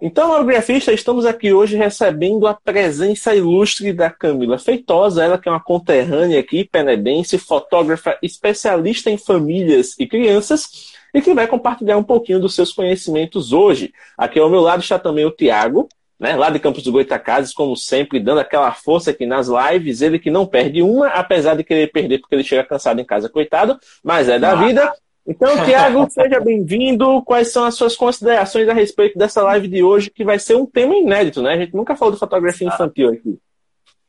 Então, Aerografista, estamos aqui hoje recebendo a presença ilustre da Camila Feitosa, ela que é uma conterrânea aqui, penedense, fotógrafa especialista em famílias e crianças, e que vai compartilhar um pouquinho dos seus conhecimentos hoje. Aqui ao meu lado está também o Tiago, né, lá de Campos do Goitacazes, como sempre, dando aquela força aqui nas lives, ele que não perde uma, apesar de querer perder porque ele chega cansado em casa, coitado, mas é da vida. Então, Tiago, seja bem-vindo. Quais são as suas considerações a respeito dessa live de hoje, que vai ser um tema inédito, né? A gente nunca falou de fotografia infantil aqui.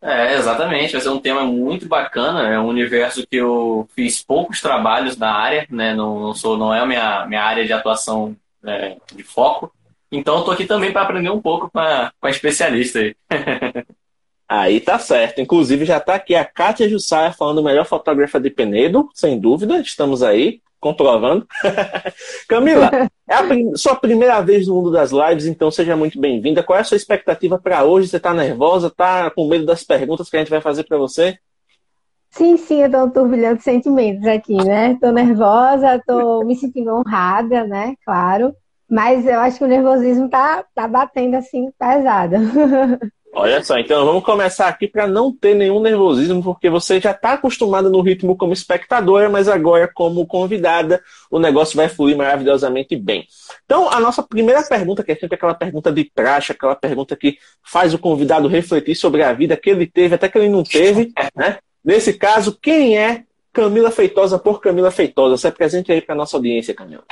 É, exatamente. Vai ser um tema muito bacana. É um universo que eu fiz poucos trabalhos na área, né? Não, não sou, não é a minha, minha área de atuação é, de foco. Então, eu tô aqui também para aprender um pouco com a, com a especialista aí. Aí tá certo. Inclusive, já tá aqui a Kátia Jussara falando melhor fotógrafa de Penedo, sem dúvida. Estamos aí comprovando. Camila, é a prim sua primeira vez no mundo das lives, então seja muito bem-vinda. Qual é a sua expectativa para hoje? Você está nervosa? Está com medo das perguntas que a gente vai fazer para você? Sim, sim, eu estou um sentimentos aqui, né? Estou nervosa, estou me sentindo honrada, né? Claro. Mas eu acho que o nervosismo tá, tá batendo assim pesado. Olha só, então vamos começar aqui para não ter nenhum nervosismo, porque você já está acostumada no ritmo como espectadora, mas agora como convidada o negócio vai fluir maravilhosamente bem. Então, a nossa primeira pergunta, que é sempre aquela pergunta de praxe, aquela pergunta que faz o convidado refletir sobre a vida que ele teve, até que ele não teve, né? Nesse caso, quem é Camila Feitosa por Camila Feitosa? Se apresente aí para nossa audiência, Camila.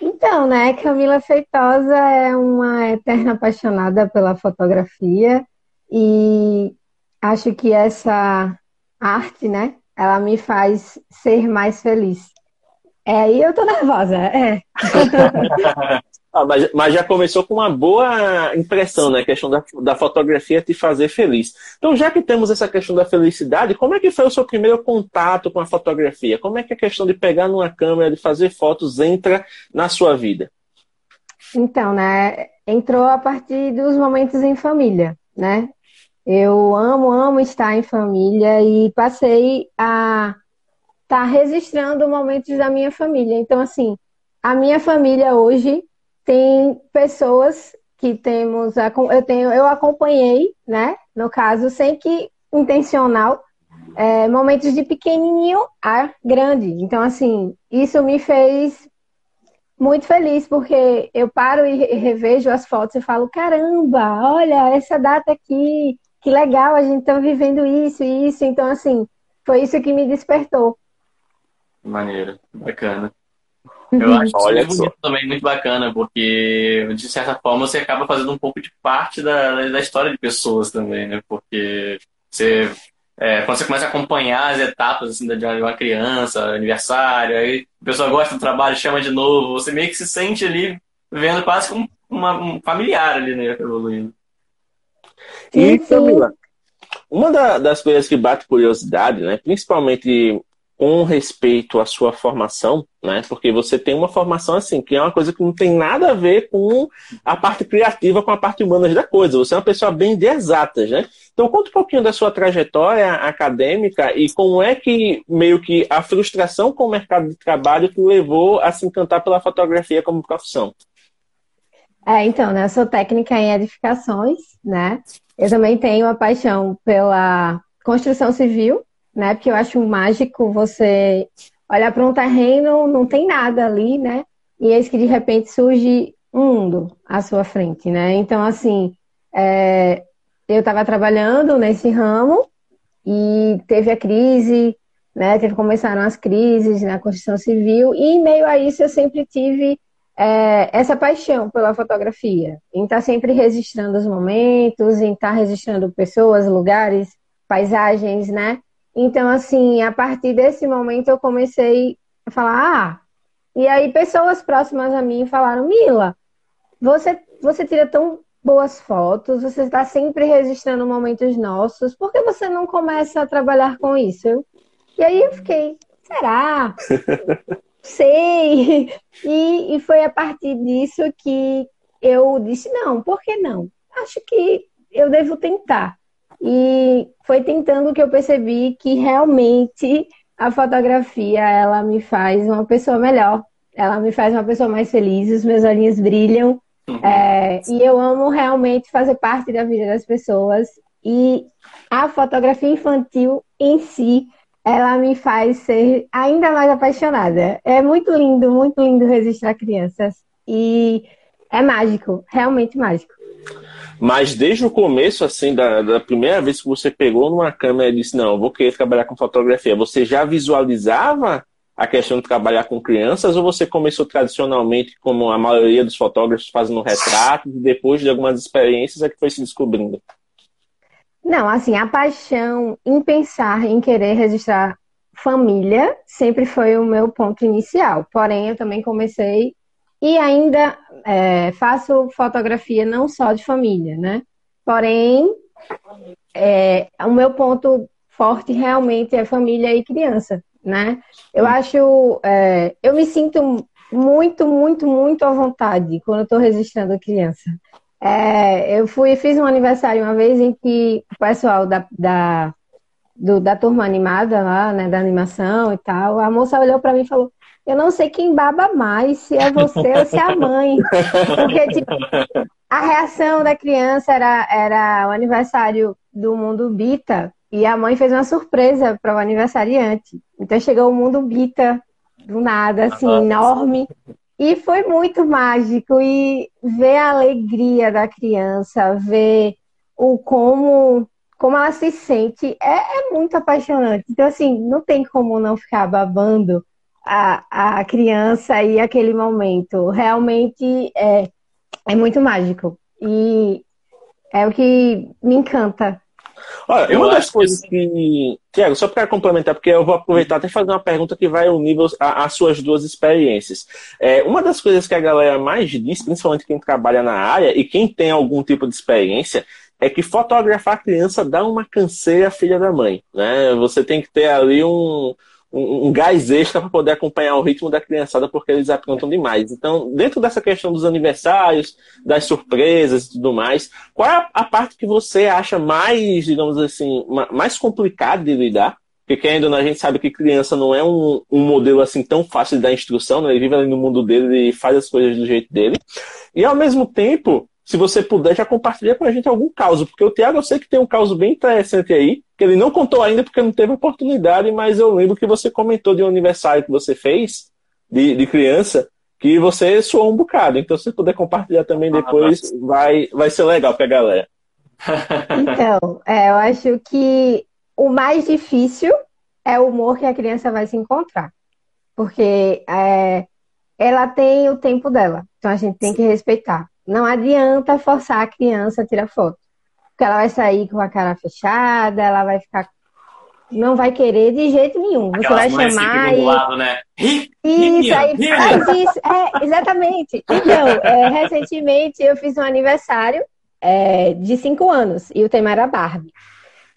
Então, né, Camila Feitosa é uma eterna apaixonada pela fotografia e acho que essa arte, né, ela me faz ser mais feliz. É aí eu tô nervosa, é. Ah, mas, mas, já começou com uma boa impressão, né? A questão da, da fotografia te fazer feliz. Então, já que temos essa questão da felicidade, como é que foi o seu primeiro contato com a fotografia? Como é que a questão de pegar numa câmera, de fazer fotos, entra na sua vida? Então, né? Entrou a partir dos momentos em família, né? Eu amo, amo estar em família e passei a estar tá registrando momentos da minha família. Então, assim, a minha família hoje tem pessoas que temos eu tenho eu acompanhei né no caso sem que intencional é, momentos de pequenininho a grande. Então assim isso me fez muito feliz porque eu paro e revejo as fotos e falo caramba olha essa data aqui que legal a gente tá vivendo isso e isso. Então assim foi isso que me despertou. Maneiro bacana eu acho Olha isso bonito também, muito bacana, porque de certa forma você acaba fazendo um pouco de parte da, da história de pessoas também, né? Porque você, é, quando você começa a acompanhar as etapas assim, de uma criança, aniversário, aí a pessoa gosta do trabalho, chama de novo, você meio que se sente ali vendo quase como uma, um familiar ali, né? Evoluindo. E, Camila, uma da, das coisas que bate curiosidade, né? Principalmente com respeito à sua formação, né? Porque você tem uma formação assim, que é uma coisa que não tem nada a ver com a parte criativa, com a parte humana da coisa. Você é uma pessoa bem de exatas, né? Então conta um pouquinho da sua trajetória acadêmica e como é que meio que a frustração com o mercado de trabalho que levou a se encantar pela fotografia como profissão. É, então, né? Eu sou técnica em edificações, né? Eu também tenho uma paixão pela construção civil, né? Porque eu acho mágico você olhar para um terreno, não tem nada ali, né? E eis que de repente surge um mundo à sua frente, né? Então, assim, é, eu estava trabalhando nesse ramo e teve a crise, né? Teve, começaram as crises na construção civil, e em meio a isso eu sempre tive é, essa paixão pela fotografia, em estar tá sempre registrando os momentos, em estar tá registrando pessoas, lugares, paisagens, né? Então, assim, a partir desse momento eu comecei a falar, ah, e aí pessoas próximas a mim falaram, Mila, você, você tira tão boas fotos, você está sempre registrando momentos nossos, por que você não começa a trabalhar com isso? E aí eu fiquei, será? Sei. E, e foi a partir disso que eu disse, não, por que não? Acho que eu devo tentar. E foi tentando que eu percebi que realmente a fotografia ela me faz uma pessoa melhor. Ela me faz uma pessoa mais feliz, os meus olhinhos brilham. Uhum. É, e eu amo realmente fazer parte da vida das pessoas. E a fotografia infantil em si, ela me faz ser ainda mais apaixonada. É muito lindo, muito lindo registrar crianças. E é mágico, realmente mágico. Mas desde o começo, assim, da, da, primeira vez que você pegou numa câmera e disse, não, vou querer trabalhar com fotografia, você já visualizava a questão de trabalhar com crianças ou você começou tradicionalmente, como a maioria dos fotógrafos, fazendo retratos e depois de algumas experiências é que foi se descobrindo? Não, assim, a paixão em pensar em querer registrar família sempre foi o meu ponto inicial. Porém, eu também comecei e ainda é, faço fotografia não só de família, né? Porém, é, o meu ponto forte realmente é família e criança, né? Eu acho, é, eu me sinto muito, muito, muito à vontade quando eu estou registrando criança. É, eu fui, fiz um aniversário uma vez em que o pessoal da, da, do, da turma animada lá, né, da animação e tal, a moça olhou para mim e falou: eu não sei quem baba mais, se é você ou se é a mãe. Porque, tipo, a reação da criança era, era o aniversário do Mundo Bita e a mãe fez uma surpresa para o aniversariante. Então chegou o Mundo Bita do nada, assim, enorme. E foi muito mágico. E ver a alegria da criança, ver o como, como ela se sente, é, é muito apaixonante. Então, assim, não tem como não ficar babando a, a criança e aquele momento. Realmente é, é muito mágico. E é o que me encanta. Olha, uma das coisas que. Tiago, só para complementar, porque eu vou aproveitar até fazer uma pergunta que vai unir as suas duas experiências. É, uma das coisas que a galera mais diz, principalmente quem trabalha na área e quem tem algum tipo de experiência, é que fotografar a criança dá uma canseira filha da mãe. Né? Você tem que ter ali um, um, um gás extra para poder acompanhar o ritmo da criançada, porque eles aprontam demais. Então, dentro dessa questão dos aniversários, das surpresas e tudo mais, qual é a parte que você acha mais, digamos assim, mais complicada de lidar? Porque ainda a gente sabe que criança não é um, um modelo assim tão fácil dar instrução, né? ele vive ali no mundo dele e faz as coisas do jeito dele. E ao mesmo tempo, se você puder, já compartilha com a gente algum caso, porque o Tiago eu sei que tem um caso bem interessante aí, que ele não contou ainda porque não teve oportunidade, mas eu lembro que você comentou de um aniversário que você fez de, de criança, que você soou um bocado. Então, se puder compartilhar também ah, depois, ah, vai, vai ser legal pra galera. Então, é, eu acho que o mais difícil é o humor que a criança vai se encontrar. Porque é, ela tem o tempo dela. Então a gente tem que respeitar. Não adianta forçar a criança a tirar foto. Porque ela vai sair com a cara fechada, ela vai ficar. Não vai querer de jeito nenhum. Você vai chamar. E... Lado, né? Isso, aí faz isso. É, exatamente. Então, é, recentemente eu fiz um aniversário é, de cinco anos e o tema era Barbie.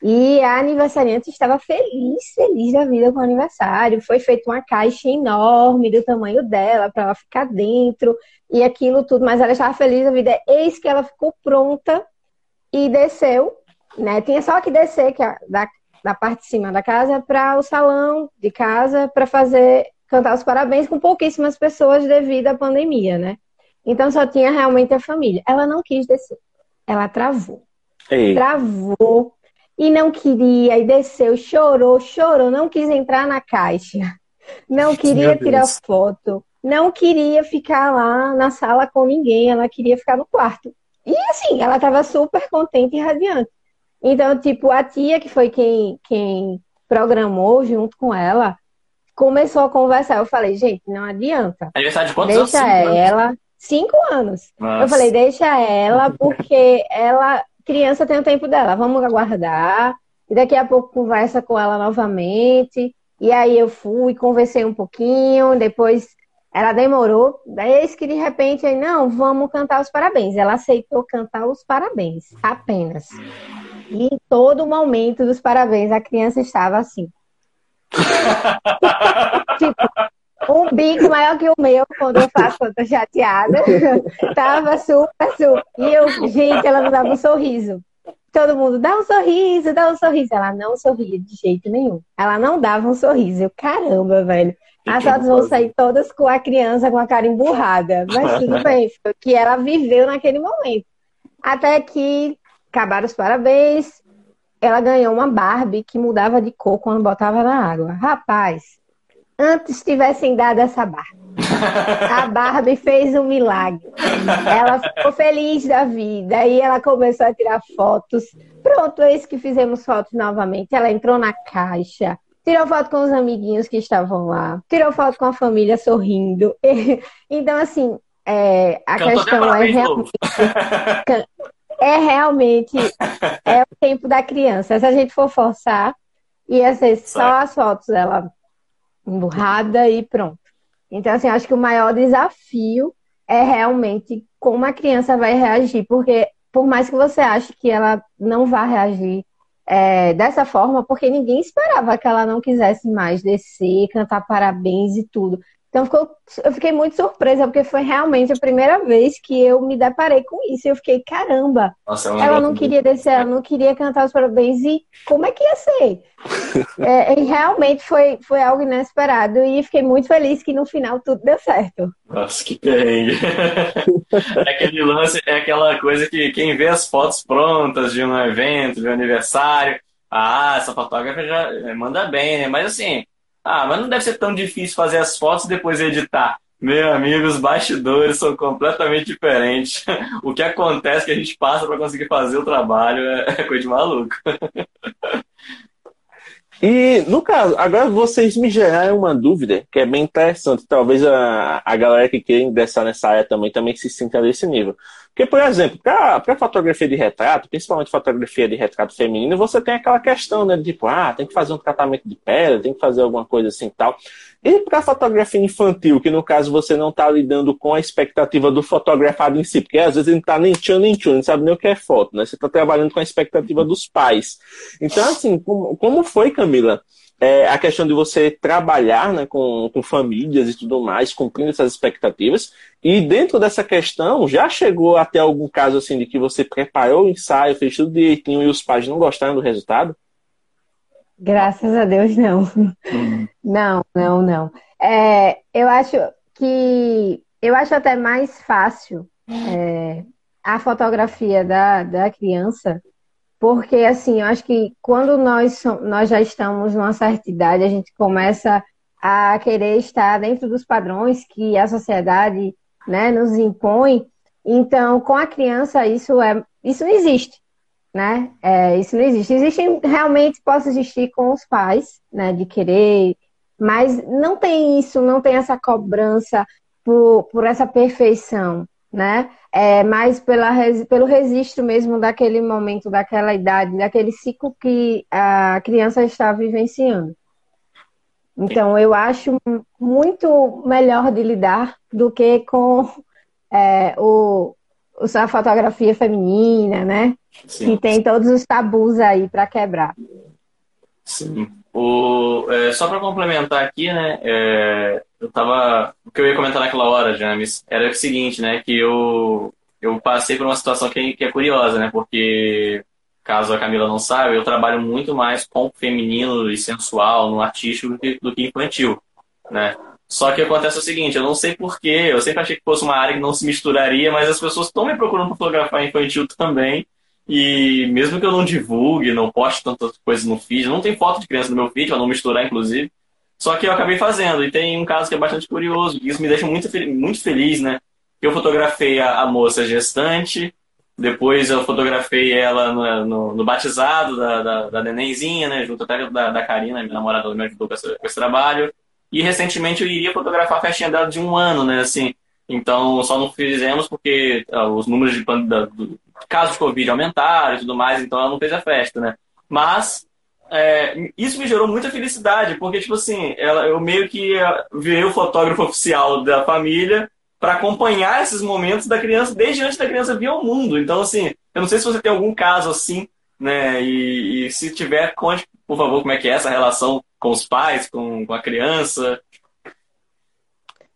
E a aniversariante estava feliz, feliz da vida com o aniversário. Foi feita uma caixa enorme do tamanho dela para ela ficar dentro e aquilo tudo, mas ela estava feliz da vida. Eis que ela ficou pronta e desceu, né? Tinha só que descer que é da, da parte de cima da casa para o salão de casa para fazer cantar os parabéns com pouquíssimas pessoas devido à pandemia, né? Então só tinha realmente a família. Ela não quis descer. Ela travou. Ei. Travou e não queria, e desceu, chorou, chorou, não quis entrar na caixa, não queria tirar foto, não queria ficar lá na sala com ninguém, ela queria ficar no quarto. E assim, ela estava super contente e radiante. Então, tipo, a tia, que foi quem, quem programou junto com ela, começou a conversar. Eu falei, gente, não adianta. Aniversário de quantos deixa anos? ela. Cinco anos. Nossa. Eu falei, deixa ela, porque ela criança tem o tempo dela, vamos aguardar. E daqui a pouco conversa com ela novamente. E aí eu fui, conversei um pouquinho, depois Ela demorou, daí que de repente, aí, não, vamos cantar os parabéns. Ela aceitou cantar os parabéns, apenas. E em todo momento dos parabéns, a criança estava assim. tipo, um bico maior que o meu, quando eu faço, quando eu tô chateada. Tava super, super. E eu, gente, ela não dava um sorriso. Todo mundo, dá um sorriso, dá um sorriso. Ela não sorria de jeito nenhum. Ela não dava um sorriso. Eu, caramba, velho. As fotos vão sair todas com a criança com a cara emburrada. Mas tudo bem, foi o que ela viveu naquele momento. Até que acabaram os parabéns. Ela ganhou uma Barbie que mudava de cor quando botava na água. Rapaz, antes tivessem dado essa Barbie. A Barbie fez um milagre. Ela ficou feliz da vida. Aí ela começou a tirar fotos. Pronto, isso que fizemos fotos novamente. Ela entrou na caixa tirou foto com os amiguinhos que estavam lá, tirou foto com a família sorrindo. então, assim, é, a Cantou questão é realmente, é realmente é o tempo da criança. Se a gente for forçar, ia ser só as fotos dela emburrada e pronto. Então, assim, acho que o maior desafio é realmente como a criança vai reagir, porque por mais que você ache que ela não vá reagir é, dessa forma, porque ninguém esperava que ela não quisesse mais descer, cantar parabéns e tudo. Então ficou, eu fiquei muito surpresa, porque foi realmente a primeira vez que eu me deparei com isso. Eu fiquei, caramba, Nossa, é ela não queria descer, ela não queria cantar os parabéns, e como é que ia ser? é, realmente foi, foi algo inesperado, e fiquei muito feliz que no final tudo deu certo. Nossa, que perrengue. é aquele lance, é aquela coisa que quem vê as fotos prontas de um evento, de um aniversário, ah, essa fotógrafa já manda bem, né? Mas assim, ah, mas não deve ser tão difícil fazer as fotos e depois editar. Meu amigo, os bastidores são completamente diferentes. O que acontece que a gente passa para conseguir fazer o trabalho é coisa de maluco. E, no caso, agora vocês me geraram uma dúvida que é bem interessante. Talvez a, a galera que queira ingressar nessa área também, também se sinta nesse nível. Porque, por exemplo, para fotografia de retrato, principalmente fotografia de retrato feminino, você tem aquela questão, né? De, tipo, ah, tem que fazer um tratamento de pele, tem que fazer alguma coisa assim e tal. E para fotografia infantil, que no caso você não está lidando com a expectativa do fotografado em si, porque às vezes ele não está nem tchan nem tchan, não sabe nem o que é foto, né? Você está trabalhando com a expectativa dos pais. Então, assim, como, como foi, Camila? É, a questão de você trabalhar né, com, com famílias e tudo mais, cumprindo essas expectativas. E dentro dessa questão, já chegou até algum caso assim de que você preparou o ensaio, fez tudo direitinho e os pais não gostaram do resultado? Graças a Deus, não. Uhum. Não, não, não. É, eu acho que eu acho até mais fácil é, a fotografia da, da criança, porque assim, eu acho que quando nós, nós já estamos numa certa idade, a gente começa a querer estar dentro dos padrões que a sociedade né, nos impõe. Então, com a criança, isso é isso não existe né? É, isso não existe. Existe, realmente pode existir com os pais, né? De querer, mas não tem isso, não tem essa cobrança por, por essa perfeição, né? É mais pela, pelo registro mesmo daquele momento, daquela idade, daquele ciclo que a criança está vivenciando. Então, eu acho muito melhor de lidar do que com é, o, a fotografia feminina, né? Sim. Que tem todos os tabus aí para quebrar. Sim. O, é, só para complementar aqui, né? É, eu tava. O que eu ia comentar naquela hora, James, era o seguinte, né? Que eu, eu passei por uma situação que, que é curiosa, né? Porque, caso a Camila não saiba, eu trabalho muito mais com feminino e sensual no artístico do que, do que infantil, né? Só que acontece o seguinte, eu não sei porquê, eu sempre achei que fosse uma área que não se misturaria, mas as pessoas estão me procurando para fotografar infantil também. E mesmo que eu não divulgue, não poste tantas coisas no feed, não tem foto de criança no meu feed, para não misturar, inclusive. Só que eu acabei fazendo. E tem um caso que é bastante curioso, e isso me deixa muito, muito feliz, né? Eu fotografei a, a moça gestante, depois eu fotografei ela no, no, no batizado da, da, da, nenenzinha, né? Junto até da, da Karina, minha namorada, ela me ajudou com, essa, com esse trabalho. E recentemente eu iria fotografar a festinha dela de um ano, né? Assim, então só não fizemos porque uh, os números de da, do, casos de Covid aumentaram e tudo mais, então ela não fez a festa, né? Mas é, isso me gerou muita felicidade, porque, tipo assim, ela, eu meio que virei o fotógrafo oficial da família para acompanhar esses momentos da criança desde antes da criança vir ao mundo. Então, assim, eu não sei se você tem algum caso assim, né? E, e se tiver, conte, por favor, como é que é essa relação com os pais, com, com a criança.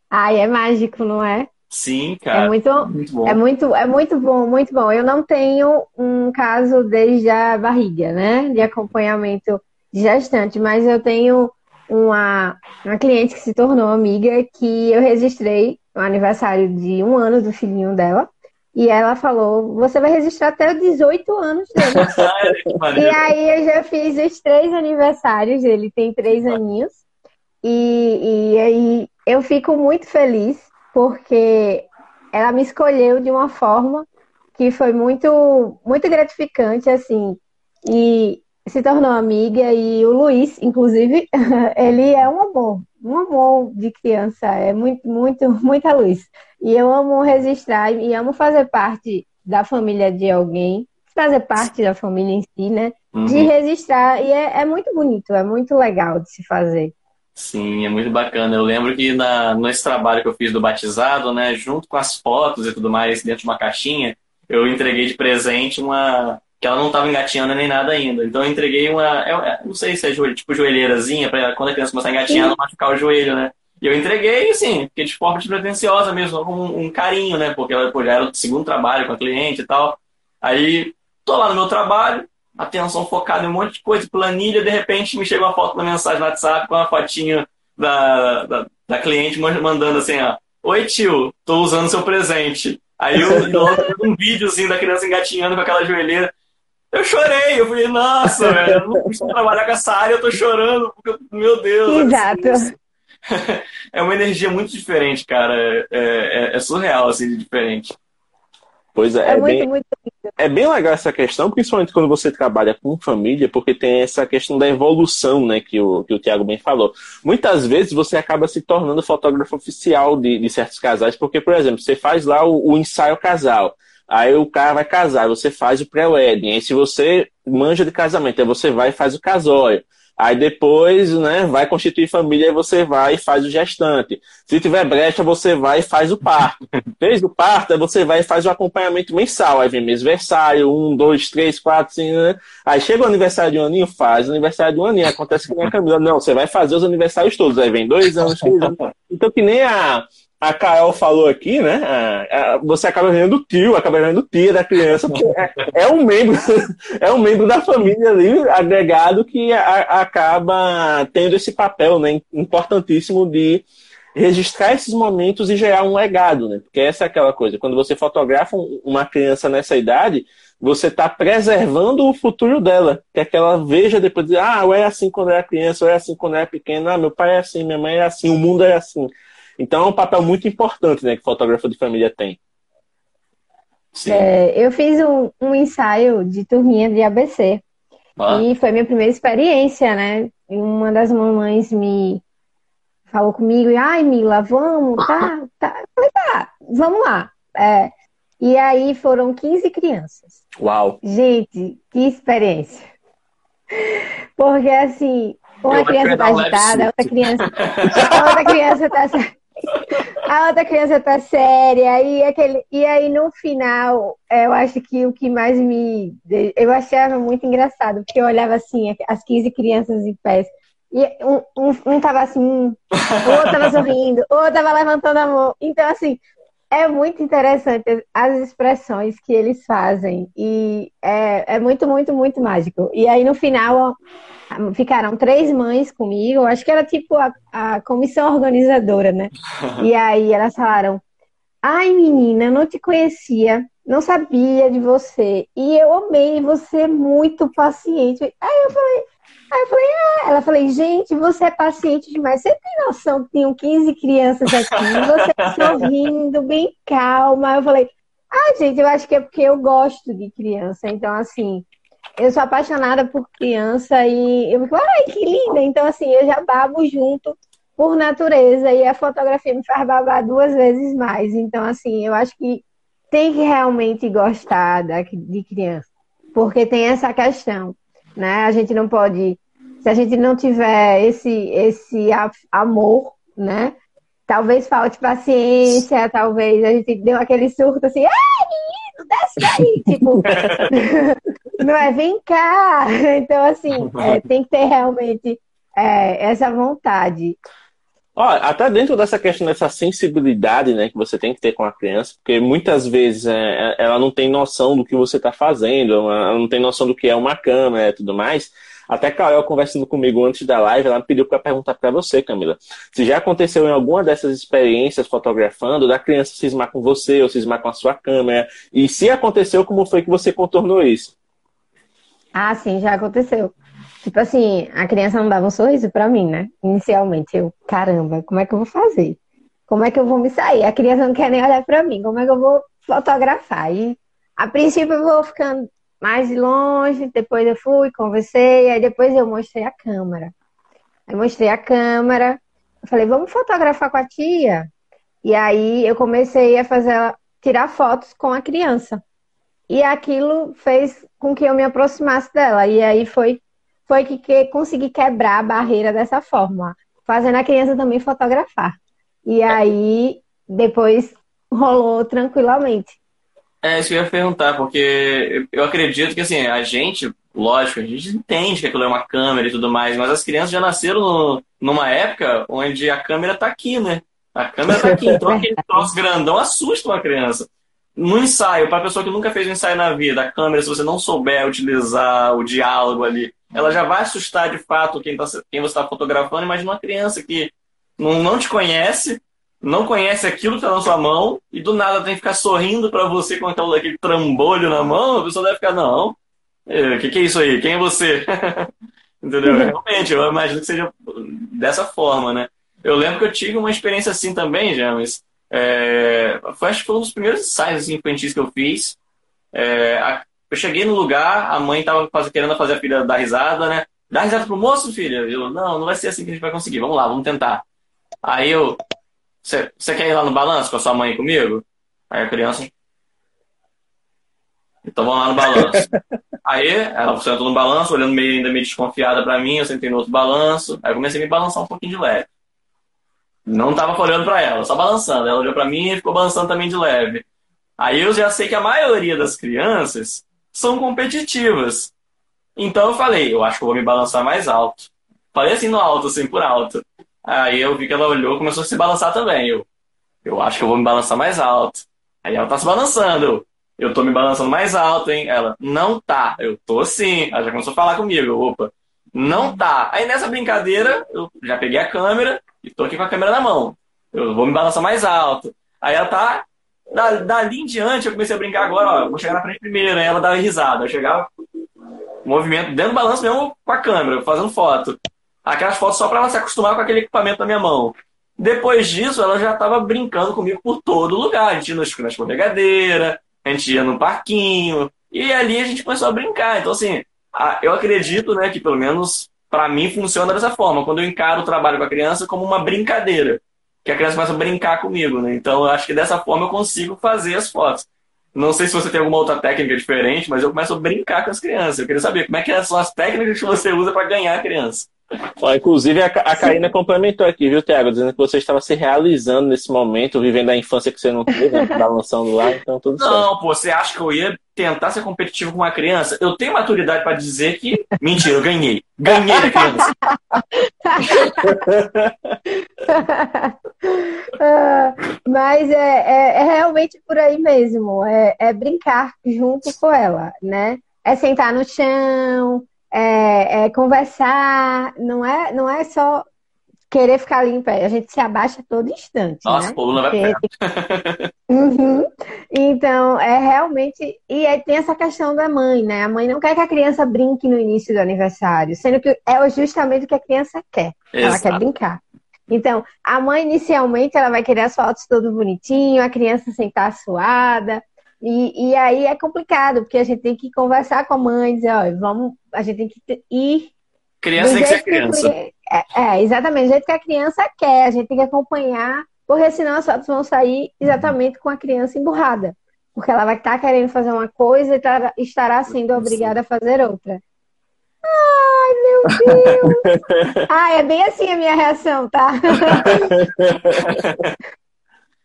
Ai, é mágico, não é? Sim, cara. É muito, muito bom. É muito, é muito bom, muito bom. Eu não tenho um caso desde a barriga, né? De acompanhamento de gestante, mas eu tenho uma, uma cliente que se tornou amiga que eu registrei o aniversário de um ano do filhinho dela. E ela falou: você vai registrar até os 18 anos dele. e aí eu já fiz os três aniversários, ele tem três aninhos. E, e aí eu fico muito feliz porque ela me escolheu de uma forma que foi muito, muito gratificante, assim, e se tornou amiga, e o Luiz, inclusive, ele é um amor, um amor de criança, é muito, muito, muita luz. E eu amo registrar e amo fazer parte da família de alguém, fazer parte da família em si, né? Uhum. De registrar, e é, é muito bonito, é muito legal de se fazer. Sim, é muito bacana. Eu lembro que na, nesse trabalho que eu fiz do batizado, né, junto com as fotos e tudo mais, dentro de uma caixinha, eu entreguei de presente uma. que ela não estava engatinhando nem nada ainda. Então eu entreguei uma. Eu, não sei se é joelho, tipo joelheirazinha, para quando a criança começar a engatinhar, não machucar o joelho, né? E eu entreguei, assim, porque de forma despretensiosa mesmo, com um, um, carinho, né? Porque ela já era o segundo trabalho com a cliente e tal. Aí, tô lá no meu trabalho, atenção focada em um monte de coisa, planilha, de repente me chega uma foto na mensagem no WhatsApp com uma fotinha da, da, da cliente mandando assim, ó, Oi tio, tô usando seu presente. Aí eu um videozinho da criança engatinhando com aquela joelheira. Eu chorei, eu falei, nossa, velho, eu não costumo trabalhar com essa área, eu tô chorando, porque, meu Deus. Exato. É uma energia muito diferente, cara. É, é, é surreal, assim, de diferente. Pois é, é, é muito, bem, muito é bem legal essa questão, principalmente quando você trabalha com família, porque tem essa questão da evolução, né, que o, que o Tiago bem falou. Muitas vezes você acaba se tornando fotógrafo oficial de, de certos casais, porque, por exemplo, você faz lá o, o ensaio casal, aí o cara vai casar, você faz o pré-wedding, aí se você manja de casamento, aí você vai e faz o casório. Aí depois, né, vai constituir família e você vai e faz o gestante. Se tiver brecha, você vai e faz o parto. Fez o parto, aí você vai e faz o acompanhamento mensal. Aí vem mêsversário, um, dois, três, quatro, cinco, né? Aí chega o aniversário de um aninho, faz o aniversário de um aninho. Acontece que nem a Camila. Não, você vai fazer os aniversários todos. Aí vem dois anos, três anos. Então que nem a a Carol falou aqui, né? você acaba vendo o tio, acaba vendo tia da criança, porque é, é, um membro, é um membro da família ali, agregado, que a, acaba tendo esse papel né, importantíssimo de registrar esses momentos e gerar um legado, né? Porque essa é aquela coisa, quando você fotografa uma criança nessa idade, você está preservando o futuro dela, que é que ela veja depois de, ah, eu era assim quando era criança, eu era assim quando era pequena, ah, meu pai é assim, minha mãe é assim, o mundo é assim. Então é um papel muito importante né, que o fotógrafo de família tem. É, eu fiz um, um, ensaio de turminha de ABC. Ah. E foi minha primeira experiência, né? E uma das mamães me falou comigo, e ai, Mila, vamos, tá, tá. Tá, vamos lá. É, e aí foram 15 crianças. Uau! Gente, que experiência. Porque assim, uma criança tá agitada, outra criança, outra criança tá a outra criança tá séria, e, aquele, e aí no final, eu acho que o que mais me. Eu achava muito engraçado, porque eu olhava assim, as 15 crianças em pés, e um, um, um tava assim, o outro tava sorrindo, o outro tava levantando a mão. Então, assim, é muito interessante as expressões que eles fazem, e é, é muito, muito, muito mágico. E aí no final, ficaram três mães comigo, acho que era tipo a, a comissão organizadora, né? E aí elas falaram: Ai, menina, não te conhecia, não sabia de você, e eu amei, você é muito paciente. Aí eu falei. Aí eu falei, ah, ela falei, gente, você é paciente demais. Você tem noção que tinham 15 crianças aqui, você tá sorrindo, bem calma. Eu falei, ah, gente, eu acho que é porque eu gosto de criança. Então, assim, eu sou apaixonada por criança e eu fico, ai, que linda! Então, assim, eu já babo junto por natureza e a fotografia me faz babar duas vezes mais. Então, assim, eu acho que tem que realmente gostar de criança, porque tem essa questão, né? A gente não pode se a gente não tiver esse, esse amor, né? Talvez falte paciência, talvez a gente dê aquele surto assim, ai, menino, desce aí, tipo, não é, vem cá. Então, assim, é, tem que ter realmente é, essa vontade. Ó, até dentro dessa questão dessa sensibilidade, né, que você tem que ter com a criança, porque muitas vezes é, ela não tem noção do que você está fazendo, ela não tem noção do que é uma câmera e tudo mais. Até a Carol conversando comigo antes da live, ela me pediu para perguntar para você, Camila, se já aconteceu em alguma dessas experiências fotografando da criança cismar com você ou cismar com a sua câmera, e se aconteceu, como foi que você contornou isso? Ah, sim, já aconteceu. Tipo assim, a criança não dava um sorriso para mim, né? Inicialmente, eu, caramba, como é que eu vou fazer? Como é que eu vou me sair? A criança não quer nem olhar para mim, como é que eu vou fotografar? E a princípio eu vou ficando mais longe, depois eu fui, conversei, aí depois eu mostrei a câmera. Aí mostrei a câmera, eu falei, vamos fotografar com a tia? E aí eu comecei a fazer tirar fotos com a criança. E aquilo fez com que eu me aproximasse dela. E aí foi foi que, que consegui quebrar a barreira dessa forma, fazendo a criança também fotografar. E aí, depois rolou tranquilamente. É, isso que eu ia perguntar, porque eu acredito que, assim, a gente, lógico, a gente entende que aquilo é uma câmera e tudo mais, mas as crianças já nasceram no, numa época onde a câmera tá aqui, né? A câmera tá aqui, então aquele troço grandão assusta uma criança. No ensaio, para a pessoa que nunca fez um ensaio na vida, a câmera, se você não souber utilizar o diálogo ali, ela já vai assustar de fato quem, tá, quem você está fotografando. Imagina uma criança que não, não te conhece, não conhece aquilo que está na sua mão, e do nada tem que ficar sorrindo para você com aquele trambolho na mão, a pessoa deve ficar, não, o é, que, que é isso aí? Quem é você? Entendeu? Realmente, eu imagino que seja dessa forma, né? Eu lembro que eu tive uma experiência assim também, James. É, foi, acho que foi um dos primeiros ensaios assim, infantis que eu fiz. É, a, eu cheguei no lugar, a mãe tava querendo fazer a filha dar risada, né? Dá risada pro moço, filha? Eu, não, não vai ser assim que a gente vai conseguir. Vamos lá, vamos tentar. Aí eu, você quer ir lá no balanço com a sua mãe comigo? Aí a criança, então vamos lá no balanço. Aí ela sentou no balanço, olhando meio, ainda meio desconfiada para mim, eu sentei no outro balanço. Aí eu comecei a me balançar um pouquinho de leve. Não tava olhando para ela, só balançando. Ela olhou para mim e ficou balançando também de leve. Aí eu já sei que a maioria das crianças são competitivas. Então eu falei, eu acho que eu vou me balançar mais alto. Falei assim no alto, assim, por alto. Aí eu vi que ela olhou começou a se balançar também. Eu, eu acho que eu vou me balançar mais alto. Aí ela tá se balançando. Eu tô me balançando mais alto, hein? Ela, não tá. Eu tô sim. Ela já começou a falar comigo. Opa, não tá. Aí nessa brincadeira, eu já peguei a câmera e tô aqui com a câmera na mão. Eu vou me balançar mais alto. Aí ela tá da, dali em diante, eu comecei a brincar agora, ó, vou chegar na frente primeiro, aí ela dava risada. Eu chegava, movimento, dentro do balanço mesmo com a câmera, fazendo foto. Aquelas fotos só para ela se acostumar com aquele equipamento na minha mão. Depois disso, ela já estava brincando comigo por todo lugar. A gente ia na escorregadeira, a gente ia no parquinho, e ali a gente começou a brincar. Então, assim, eu acredito né, que pelo menos para mim funciona dessa forma. Quando eu encaro o trabalho com a criança como uma brincadeira que a criança começa a brincar comigo, né? Então eu acho que dessa forma eu consigo fazer as fotos. Não sei se você tem alguma outra técnica diferente, mas eu começo a brincar com as crianças. Eu queria saber como é que são as técnicas que você usa para ganhar a criança. Ó, inclusive, a, a Karina complementou aqui, viu, Tiago? Dizendo que você estava se realizando nesse momento, vivendo a infância que você não teve, né, balançando lá, então tudo certo. Não, pô, você acha que eu ia tentar ser competitivo com uma criança? Eu tenho maturidade para dizer que. Mentira, eu ganhei. Ganhei da criança. mas é, é, é, realmente por aí mesmo. É, é brincar junto com ela, né? É sentar no chão é, é conversar, não é, não é só querer ficar ali em pé, a gente se abaixa todo instante. Nossa, né? o vai uhum. Então, é realmente. E aí tem essa questão da mãe, né? A mãe não quer que a criança brinque no início do aniversário, sendo que é justamente o que a criança quer. Exato. Ela quer brincar. Então, a mãe inicialmente ela vai querer as fotos todo bonitinho, a criança sentar suada, e, e aí é complicado, porque a gente tem que conversar com a mãe, dizer, olha, vamos, a gente tem que ir. Criança tem que ser criança. Que, é, é, exatamente, do jeito que a criança quer, a gente tem que acompanhar, porque senão as fotos vão sair exatamente com a criança emburrada. Porque ela vai estar querendo fazer uma coisa e estará sendo obrigada a fazer outra. Ai, meu Deus! ah, é bem assim a minha reação, tá?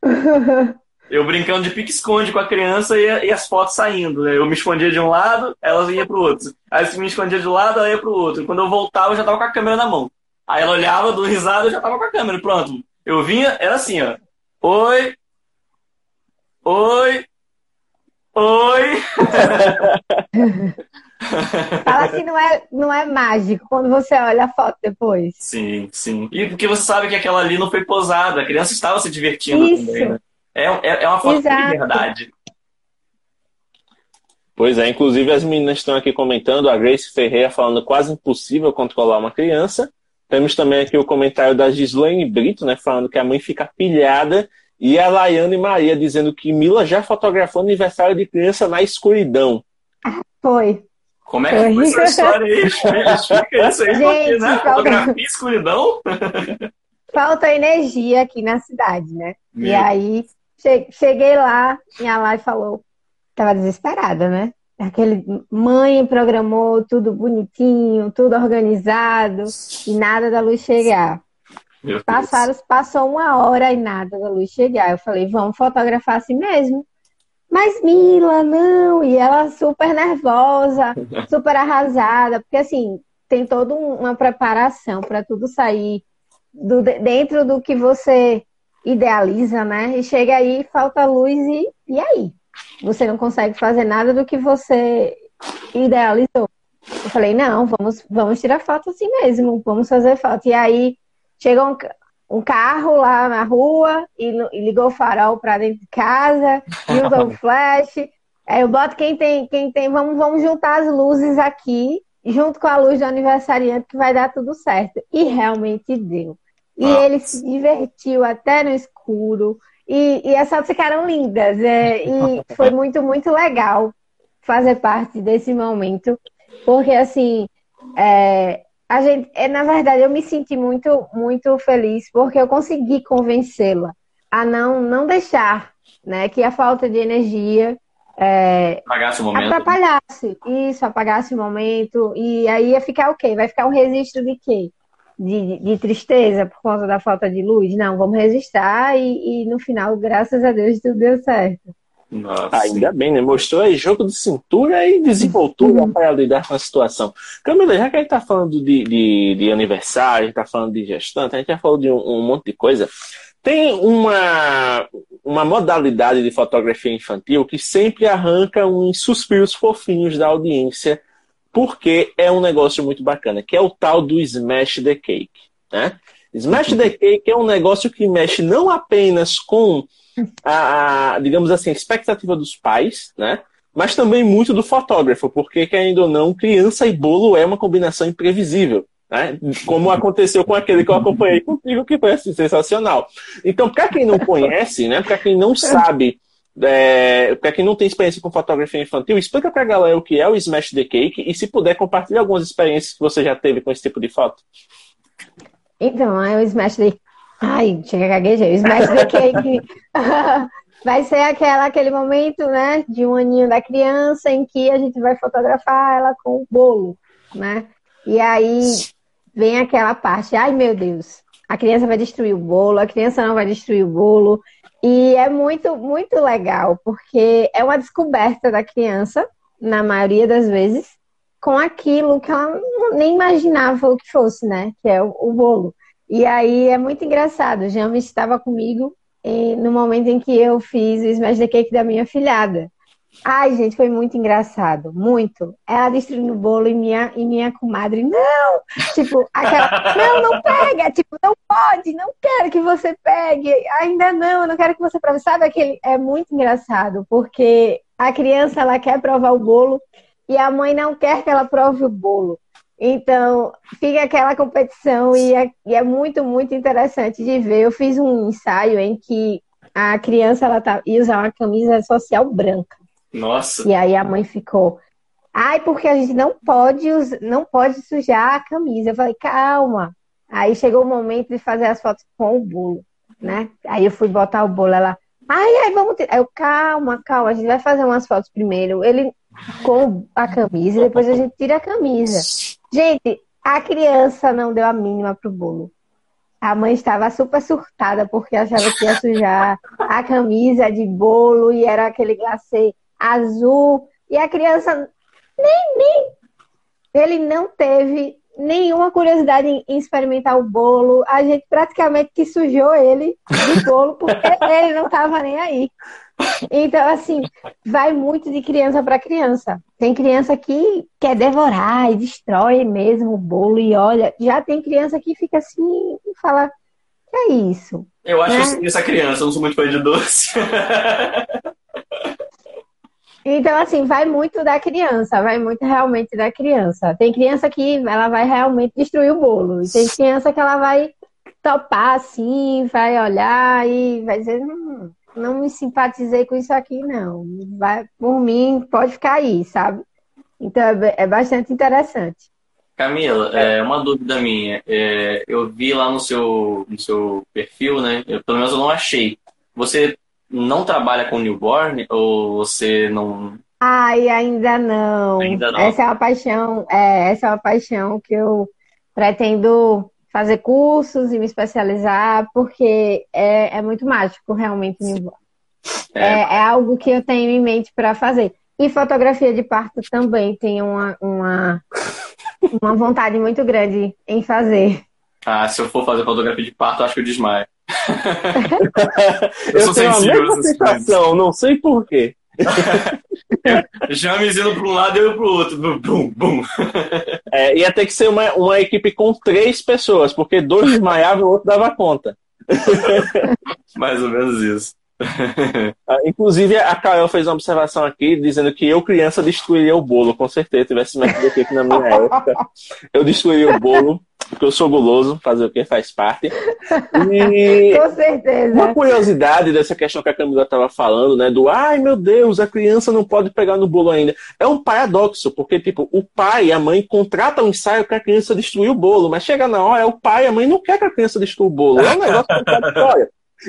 Eu brincando de pique-esconde com a criança e, e, as fotos saindo. Né? Eu me escondia de um lado, elas iam pro outro. Aí se me escondia de um lado, ela ia pro outro. Quando eu voltava, eu já tava com a câmera na mão. Aí ela olhava, do risado, eu já tava com a câmera. Pronto. Eu vinha, era assim, ó. Oi. Oi. Oi. Fala que não é, não é mágico quando você olha a foto depois. Sim, sim. E porque você sabe que aquela ali não foi posada, a criança estava se divertindo Isso. também, né? É, é, é uma foto Exato. de verdade. Pois é, inclusive as meninas estão aqui comentando, a Grace Ferreira falando quase impossível controlar uma criança. Temos também aqui o comentário da Gislaine Brito, né, falando que a mãe fica pilhada. E a Laiane Maria dizendo que Mila já fotografou aniversário de criança na escuridão. Foi. Como é que foi essa história aí? Explica isso aí, Gente, porque, né? Falta... Fotografia escuridão? Falta energia aqui na cidade, né? Meu. E aí Cheguei lá, minha live falou, tava desesperada, né? Aquele mãe programou tudo bonitinho, tudo organizado e nada da luz chegar. Passaram, passou uma hora e nada da luz chegar. Eu falei, vamos fotografar assim mesmo. Mas Mila, não. E ela super nervosa, super arrasada, porque assim, tem toda uma preparação para tudo sair do, dentro do que você idealiza, né? E chega aí, falta luz e, e aí? Você não consegue fazer nada do que você idealizou. Eu falei, não, vamos, vamos tirar foto assim mesmo, vamos fazer foto. E aí chega um, um carro lá na rua e, e ligou o farol para dentro de casa, e usou o flash. Aí eu boto quem tem, quem tem, vamos, vamos juntar as luzes aqui, junto com a luz do aniversariante, que vai dar tudo certo. E realmente deu. E ah. ele se divertiu até no escuro. E, e as fotos ficaram lindas. É, e foi muito, muito legal fazer parte desse momento. Porque, assim, é, a gente, é, na verdade, eu me senti muito, muito feliz porque eu consegui convencê-la a não, não deixar né, que a falta de energia é, apagasse o momento. atrapalhasse. Isso, apagasse o momento. E aí ia ficar o quê? Vai ficar um registro de quê? De, de, tristeza por conta da falta de luz. Não, vamos registrar e, e no final, graças a Deus, tudo deu certo. Nossa. Ainda bem, né? Mostrou aí jogo de cintura e desenvoltura uhum. para lidar com a situação. Camila, já que a gente está falando de, de, de, aniversário, a gente está falando de gestante, a gente já falou de um, um, monte de coisa. Tem uma, uma modalidade de fotografia infantil que sempre arranca uns suspiros fofinhos da audiência porque é um negócio muito bacana, que é o tal do Smash the Cake. Né? Smash the Cake é um negócio que mexe não apenas com a, a, digamos assim, a expectativa dos pais, né? Mas também muito do fotógrafo, porque, querendo ou não, criança e bolo é uma combinação imprevisível. Né? Como aconteceu com aquele que eu acompanhei contigo, que foi assim, sensacional. Então, para quem não conhece, né, para quem não sabe é, para quem não tem experiência com fotografia infantil, explica para a galera o que é o Smash the Cake e, se puder, compartilhe algumas experiências que você já teve com esse tipo de foto. Então, é o Smash the Ai, chega gaguejei. O Smash the Cake vai ser aquela, aquele momento, né, de um aninho da criança em que a gente vai fotografar ela com o bolo, né? E aí vem aquela parte, ai meu Deus, a criança vai destruir o bolo, a criança não vai destruir o bolo. E é muito, muito legal, porque é uma descoberta da criança, na maioria das vezes, com aquilo que ela nem imaginava o que fosse, né? Que é o, o bolo. E aí é muito engraçado. O estava comigo no momento em que eu fiz o smash the cake da minha filhada. Ai, gente, foi muito engraçado, muito. Ela destruindo o bolo e minha, e minha comadre, não! Tipo, aquela, não, não pega! Tipo, não pode, não quero que você pegue, ainda não, não quero que você prove. Sabe aquele, é muito engraçado, porque a criança, ela quer provar o bolo e a mãe não quer que ela prove o bolo. Então, fica aquela competição e é, e é muito, muito interessante de ver. Eu fiz um ensaio em que a criança, ela tá, ia usar uma camisa social branca. Nossa. E aí a mãe ficou, ai, porque a gente não pode, não pode sujar a camisa. Eu falei, calma. Aí chegou o momento de fazer as fotos com o bolo, né? Aí eu fui botar o bolo, ela, ai, ai, vamos tirar. Eu, calma, calma, a gente vai fazer umas fotos primeiro. Ele com a camisa depois a gente tira a camisa. Gente, a criança não deu a mínima pro bolo. A mãe estava super surtada porque achava que ia sujar a camisa de bolo e era aquele glacê azul. E a criança nem, nem. Ele não teve nenhuma curiosidade em, experimentar o bolo. A gente praticamente que sujou ele de bolo porque ele não estava nem aí. Então, assim, vai muito de criança para criança. Tem criança que quer devorar e destrói mesmo o bolo e olha. Já tem criança que fica assim e fala: que é isso? Eu acho né? essa criança, eu não sou muito fã de doce. Então, assim, vai muito da criança, vai muito realmente da criança. Tem criança que ela vai realmente destruir o bolo. E tem criança que ela vai topar assim, vai olhar e vai dizer, hum, não me simpatizei com isso aqui, não. Vai, por mim, pode ficar aí, sabe? Então é, é bastante interessante. Camila, é, uma dúvida minha. É, eu vi lá no seu, no seu perfil, né? Eu, pelo menos eu não achei. Você não trabalha com newborn ou você não. Ai, ainda não. Ainda não. Essa é uma paixão, é, essa é uma paixão que eu pretendo fazer cursos e me especializar, porque é, é muito mágico realmente newborn. É. é, é algo que eu tenho em mente para fazer. E fotografia de parto também tenho uma, uma, uma vontade muito grande em fazer. Ah, se eu for fazer fotografia de parto, acho que eu desmaio. eu, eu tenho a mesma sensação, não sei porquê. James indo para um lado e eu para o outro. Bum, bum. É, ia ter que ser uma, uma equipe com três pessoas, porque dois desmaiavam e o outro dava conta. Mais ou menos isso. Ah, inclusive, a Carol fez uma observação aqui dizendo que eu, criança, destruiria o bolo, com certeza. Tivesse metido aqui na minha época, eu destruiria o bolo porque eu sou guloso, fazer o que faz parte. E Com certeza. Uma curiosidade dessa questão que a Camila estava falando, né? Do ai meu Deus, a criança não pode pegar no bolo ainda. É um paradoxo, porque, tipo, o pai e a mãe contratam um ensaio para a criança destruir o bolo, mas chega na hora, o pai e a mãe não quer que a criança destrua o bolo. É um negócio contraditório.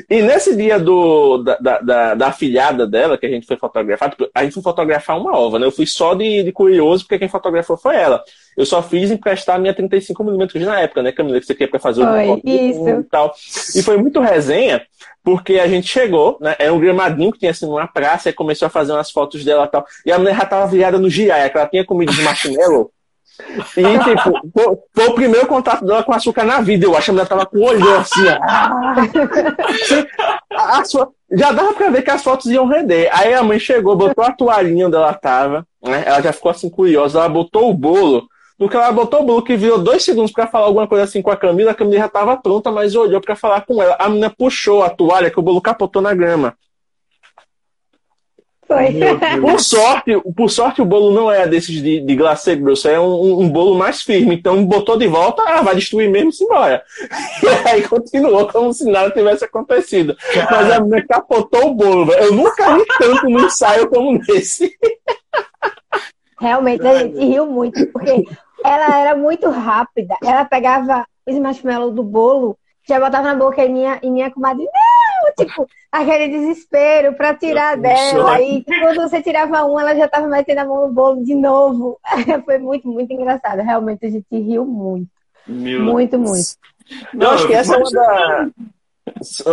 E nesse dia do, da, da, da, afilhada dela, que a gente foi fotografar, tipo, a gente foi fotografar uma ova, né? Eu fui só de, de curioso, porque quem fotografou foi ela. Eu só fiz emprestar a minha 35mm na época, né, Camila? Que você queria para fazer o isso. e tal. E foi muito resenha, porque a gente chegou, né? Era um gramadinho que tinha assim numa praça, e começou a fazer umas fotos dela e tal. E a mulher já tava virada no giraia, que ela tinha comido de marshmallow. E, tipo, foi, o primeiro contato dela com açúcar na vida. Eu acho que ela tava com o olho assim, ó. Sua, já dava pra ver que as fotos iam render. Aí a mãe chegou, botou a toalhinha onde ela tava, né? Ela já ficou assim curiosa, ela botou o bolo. No que ela botou o bolo, que virou dois segundos para falar alguma coisa assim com a Camila, a Camila já tava pronta, mas olhou para falar com ela. A menina puxou a toalha que o bolo capotou na grama. Foi. Por sorte, por sorte, o bolo não é desses de, de glacê grosso, é um, um, bolo mais firme. Então botou de volta, ah, vai destruir mesmo, se embora. E aí continuou como se nada tivesse acontecido. Mas a menina capotou o bolo. Eu nunca vi tanto no ensaio como nesse. Realmente, a gente riu muito, porque ela era muito rápida. Ela pegava os marshmallows do bolo, já botava na boca e minha, e minha comadre! Tipo, aquele desespero para tirar dela. E quando você tirava um, ela já estava metendo a mão no bolo de novo. Foi muito, muito engraçado. Realmente a gente riu muito. Meu muito, Deus. muito. Não, eu acho que essa é uma da.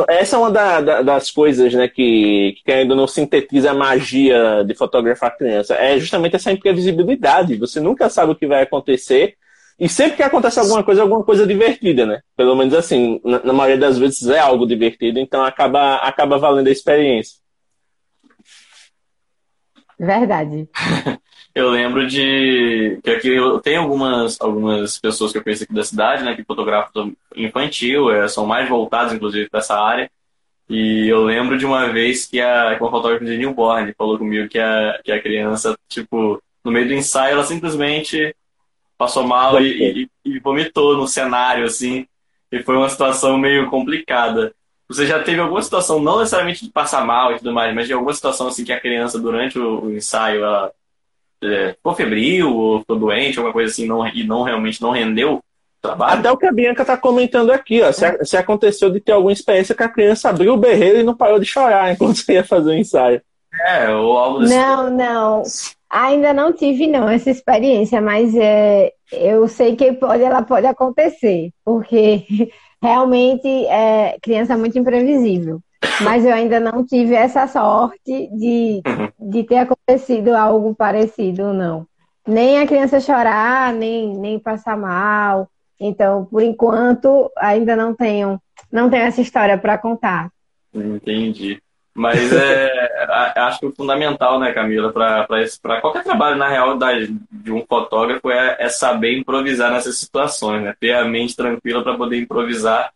Essa é uma da, da, das coisas né, que, que ainda não sintetiza a magia de fotografar criança. É justamente essa imprevisibilidade. Você nunca sabe o que vai acontecer e sempre que acontece alguma coisa, alguma coisa divertida, né? Pelo menos assim, na, na maioria das vezes é algo divertido, então acaba, acaba valendo a experiência. Verdade. eu lembro de que aqui eu tenho algumas, algumas pessoas que eu conheço aqui da cidade, né, que fotografam infantil, é, são mais voltados, inclusive, para essa área. E eu lembro de uma vez que a, uma fotógrafa de newborn falou comigo que a, que a criança, tipo, no meio do ensaio, ela simplesmente passou mal e, e, e, vomitou no cenário, assim. E foi uma situação meio complicada. Você já teve alguma situação, não necessariamente de passar mal e tudo mais, mas de alguma situação assim que a criança, durante o, o ensaio, ela é, ficou febril ou ficou doente, alguma coisa assim, não, e não realmente não rendeu trabalho? Até o que a Bianca está comentando aqui, ó. Se, se, aconteceu de ter alguma experiência que a criança abriu o berreiro e não parou de chorar enquanto você ia fazer o ensaio. É, ou algo assim. Não, não. Ainda não tive, não, essa experiência, mas é, eu sei que pode, ela pode acontecer, porque realmente é criança é muito imprevisível. Mas eu ainda não tive essa sorte de, uhum. de ter acontecido algo parecido, não. Nem a criança chorar, nem, nem passar mal. Então, por enquanto, ainda não tenho, não tenho essa história para contar. Entendi. Mas é, acho que o fundamental, né, Camila, para qualquer trabalho, na real, da, de um fotógrafo é, é, saber improvisar nessas situações, né? Ter a mente tranquila para poder improvisar,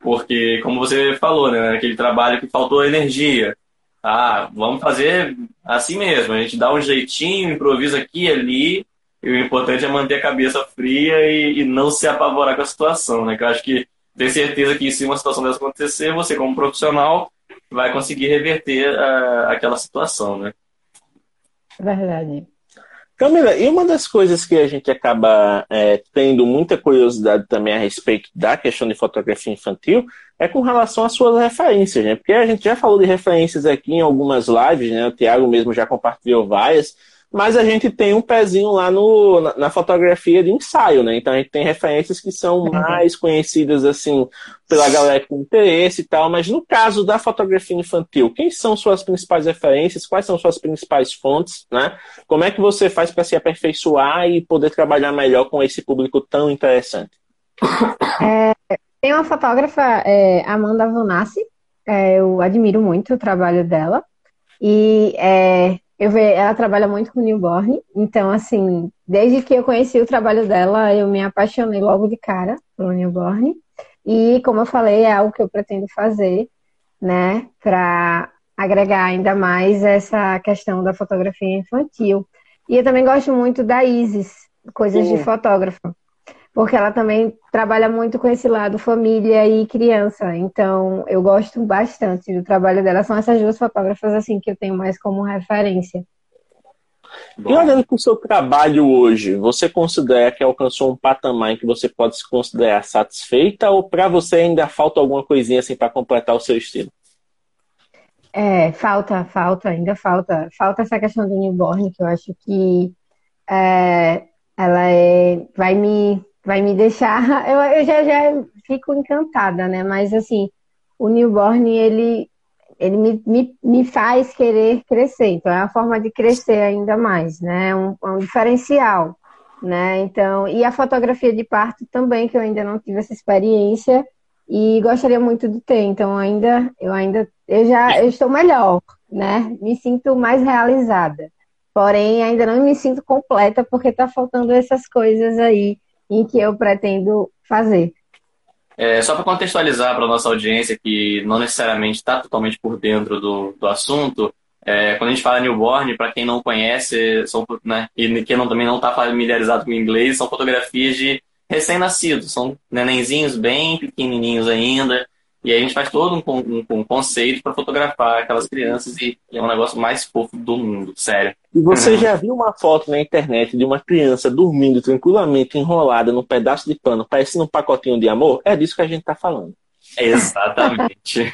porque, como você falou, né, aquele trabalho que faltou energia. Ah, vamos fazer assim mesmo, a gente dá um jeitinho, improvisa aqui e ali, e o importante é manter a cabeça fria e, e não se apavorar com a situação, né? Que eu acho que ter certeza que se uma situação dessa acontecer, você como profissional vai conseguir reverter uh, aquela situação, né? Verdade. Camila, e uma das coisas que a gente acaba é, tendo muita curiosidade também a respeito da questão de fotografia infantil é com relação às suas referências, né? Porque a gente já falou de referências aqui em algumas lives, né? O Tiago mesmo já compartilhou várias, mas a gente tem um pezinho lá no, na, na, fotografia de ensaio, né? Então a gente tem referências que são uhum. mais conhecidas, assim, pela galera com interesse e tal, mas no caso da fotografia infantil, quem são suas principais referências? Quais são suas principais fontes, né? Como é que você faz para se aperfeiçoar e poder trabalhar melhor com esse público tão interessante? É, tem uma fotógrafa, é, Amanda Vonassi, é, eu admiro muito o trabalho dela, e é, eu ve, ela trabalha muito com newborn, então assim, desde que eu conheci o trabalho dela, eu me apaixonei logo de cara pelo newborn. E como eu falei, é algo que eu pretendo fazer, né, para agregar ainda mais essa questão da fotografia infantil. E eu também gosto muito da Isis, coisas Sim. de fotógrafa porque ela também trabalha muito com esse lado família e criança. Então, eu gosto bastante do trabalho dela. São essas duas fotógrafas assim que eu tenho mais como referência. E olhando para o seu trabalho hoje, você considera que alcançou um patamar em que você pode se considerar satisfeita ou para você ainda falta alguma coisinha assim para completar o seu estilo? É, falta, falta, ainda falta. Falta essa questão do newborn, que eu acho que é, ela é, vai me vai me deixar. Eu, eu já, já fico encantada, né? Mas assim, o newborn, ele, ele me, me, me faz querer crescer. Então, é uma forma de crescer ainda mais, né? É um, é um diferencial, né? Então, e a fotografia de parto também, que eu ainda não tive essa experiência e gostaria muito de ter. Então, ainda, eu ainda, eu já eu estou melhor, né? Me sinto mais realizada. Porém, ainda não me sinto completa porque está faltando essas coisas aí em que eu pretendo fazer. É, só para contextualizar para a nossa audiência que não necessariamente está totalmente por dentro do, do assunto, é, quando a gente fala newborn, para quem não conhece, são, né, e quem não, também não está familiarizado com o inglês, são fotografias de recém-nascidos, são nenenzinhos bem pequenininhos ainda, e aí a gente faz todo um, um, um conceito para fotografar aquelas crianças e é um negócio mais fofo do mundo, sério. E você já viu uma foto na internet de uma criança dormindo tranquilamente enrolada num pedaço de pano, parecendo um pacotinho de amor? É disso que a gente está falando. Exatamente.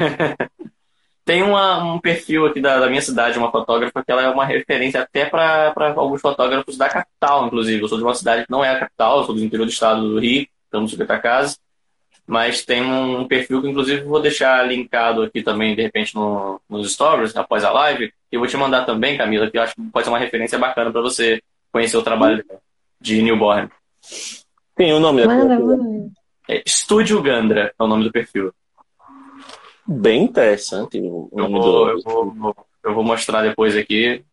Tem uma, um perfil aqui da, da, minha cidade, uma fotógrafa, que ela é uma referência até para alguns fotógrafos da capital, inclusive. Eu sou de uma cidade que não é a capital, eu sou do interior do estado do Rio, estamos no Casa mas tem um perfil que, inclusive, vou deixar linkado aqui também, de repente, no, nos stories, após a live. E vou te mandar também, Camila, que eu acho que pode ser uma referência bacana para você conhecer o trabalho de Newborn. Tem o nome manda, manda. É Estúdio Gandra é o nome do perfil. Bem interessante o nome eu vou, do... eu, vou, eu vou mostrar depois aqui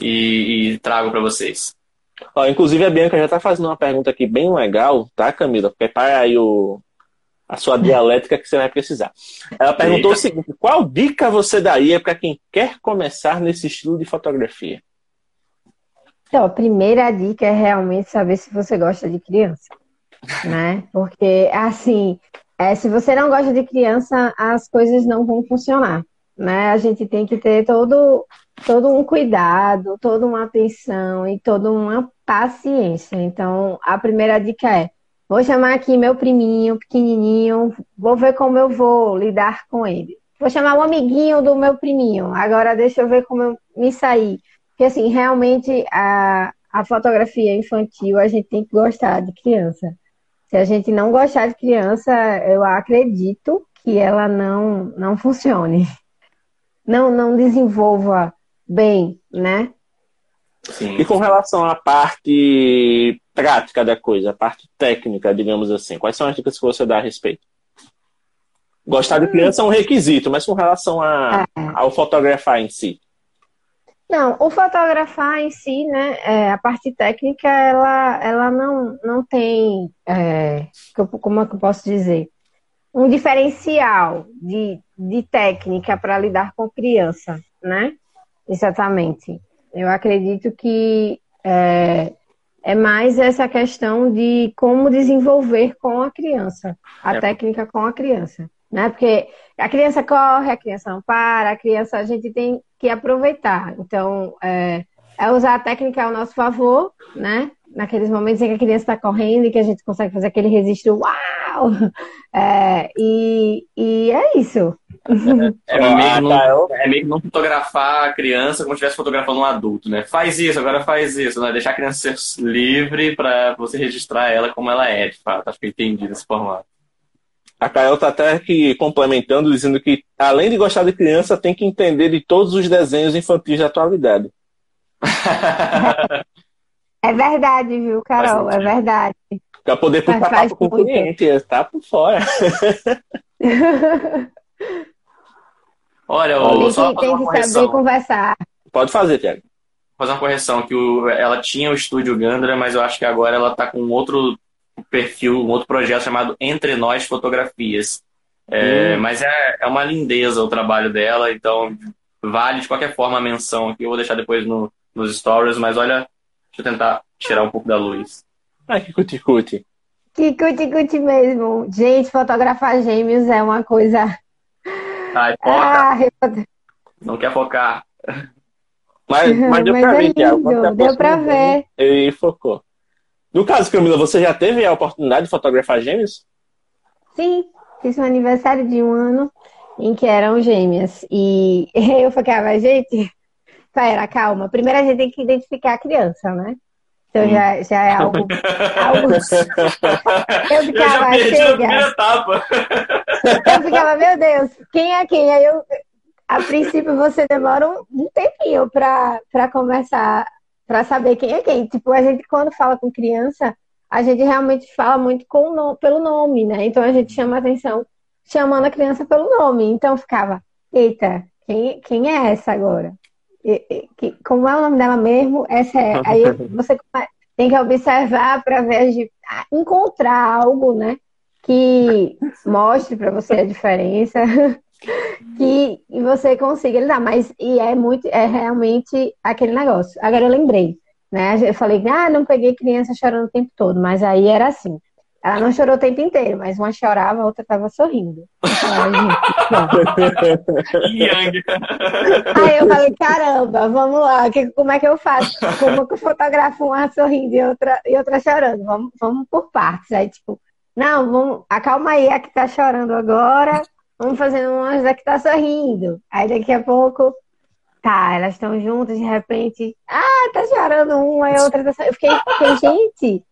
e, e trago para vocês. Ó, inclusive a Bianca já está fazendo uma pergunta aqui bem legal, tá, Camila? Prepara aí o, a sua dialética que você vai precisar. Ela perguntou Eita. o seguinte: qual dica você daria para quem quer começar nesse estilo de fotografia? Então, a primeira dica é realmente saber se você gosta de criança, né? Porque, assim, é, se você não gosta de criança, as coisas não vão funcionar, né? A gente tem que ter todo, todo um cuidado, toda uma atenção e toda uma paciência. Então, a primeira dica é Vou chamar aqui meu priminho, pequenininho, vou ver como eu vou lidar com ele. Vou chamar o um amiguinho do meu priminho. Agora deixa eu ver como eu me sair. Porque, assim, realmente a, a fotografia infantil, a gente tem que gostar de criança. Se a gente não gostar de criança, eu acredito que ela não, não funcione. Não, não desenvolva bem, né? Sim. E com relação à parte prática da coisa, a parte técnica, digamos assim, quais são as dicas que você dá a respeito? Gostar de hum. criança é um requisito, mas com relação a, é. ao fotografar em si. Não, o fotografar em si, né, é, a parte técnica, ela, ela não, não tem, é, como é que eu posso dizer, um diferencial de, de técnica para lidar com criança, né? Exatamente. Eu acredito que é, é mais essa questão de como desenvolver com a criança, a é. técnica com a criança né? Porque a criança corre, a criança não para, a criança a gente tem que aproveitar. Então, é, é usar a técnica ao nosso favor, né? Naqueles momentos em que a criança está correndo e que a gente consegue fazer aquele registro, uau! É, e, e é isso. É, é, meio não, é meio que não fotografar a criança como se estivesse fotografando um adulto, né? Faz isso, agora faz isso, né? Deixar a criança ser livre para você registrar ela como ela é, de fato. Acho que eu entendi desse formato. A Carol está até aqui complementando, dizendo que, além de gostar de criança, tem que entender de todos os desenhos infantis da atualidade. É verdade, viu, Carol? É verdade. Para poder puxar papo com o cliente, está por fora. Olha, o, só tem que saber conversar. Pode fazer, Tiago. Fazer uma correção, que o, ela tinha o estúdio Gandra, mas eu acho que agora ela está com outro perfil, um outro projeto chamado Entre Nós Fotografias. É, hum. Mas é, é uma lindeza o trabalho dela, então vale de qualquer forma a menção aqui. Eu vou deixar depois no, nos stories, mas olha, deixa eu tentar tirar um pouco da luz. Ai, que cuti-cuti. Que cuti-cuti mesmo. Gente, fotografar gêmeos é uma coisa. Ai, foca. Ah, eu... Não quer focar. Mas, mas deu mas pra é ver, Deu pra ver. Ele focou. No caso, Camila, você já teve a oportunidade de fotografar gêmeos? Sim, fiz um aniversário de um ano em que eram gêmeas. E eu ficava, gente, pera, calma. Primeiro a gente tem que identificar a criança, né? Então hum. já, já é algo. algo... eu ficava, eu chega. Eu ficava, meu Deus, quem é quem? Aí eu, a princípio, você demora um, tempinho para começar para saber quem é quem. Tipo, a gente quando fala com criança, a gente realmente fala muito com no, pelo nome, né? Então a gente chama atenção chamando a criança pelo nome. Então ficava, eita, quem, quem é essa agora? E, e, que, como é o nome dela mesmo? Essa é. Aí você tem que observar para ver de encontrar algo, né? Que mostre para você a diferença. que você consiga lidar, mas e é muito, é realmente aquele negócio. Agora eu lembrei, né? Eu falei, ah, não peguei criança chorando o tempo todo, mas aí era assim. Ela não chorou o tempo inteiro, mas uma chorava, a outra tava sorrindo. aí eu falei, caramba, vamos lá, que, como é que eu faço? Como que eu fotografo uma sorrindo e outra, e outra chorando? Vamos, vamos por partes. Aí, tipo, não, vamos, acalma aí a que tá chorando agora, vamos fazendo uma já que tá sorrindo. Aí daqui a pouco, tá, elas estão juntas, de repente, ah, tá chorando uma e a outra tá sorrindo. Eu fiquei, fiquei, gente,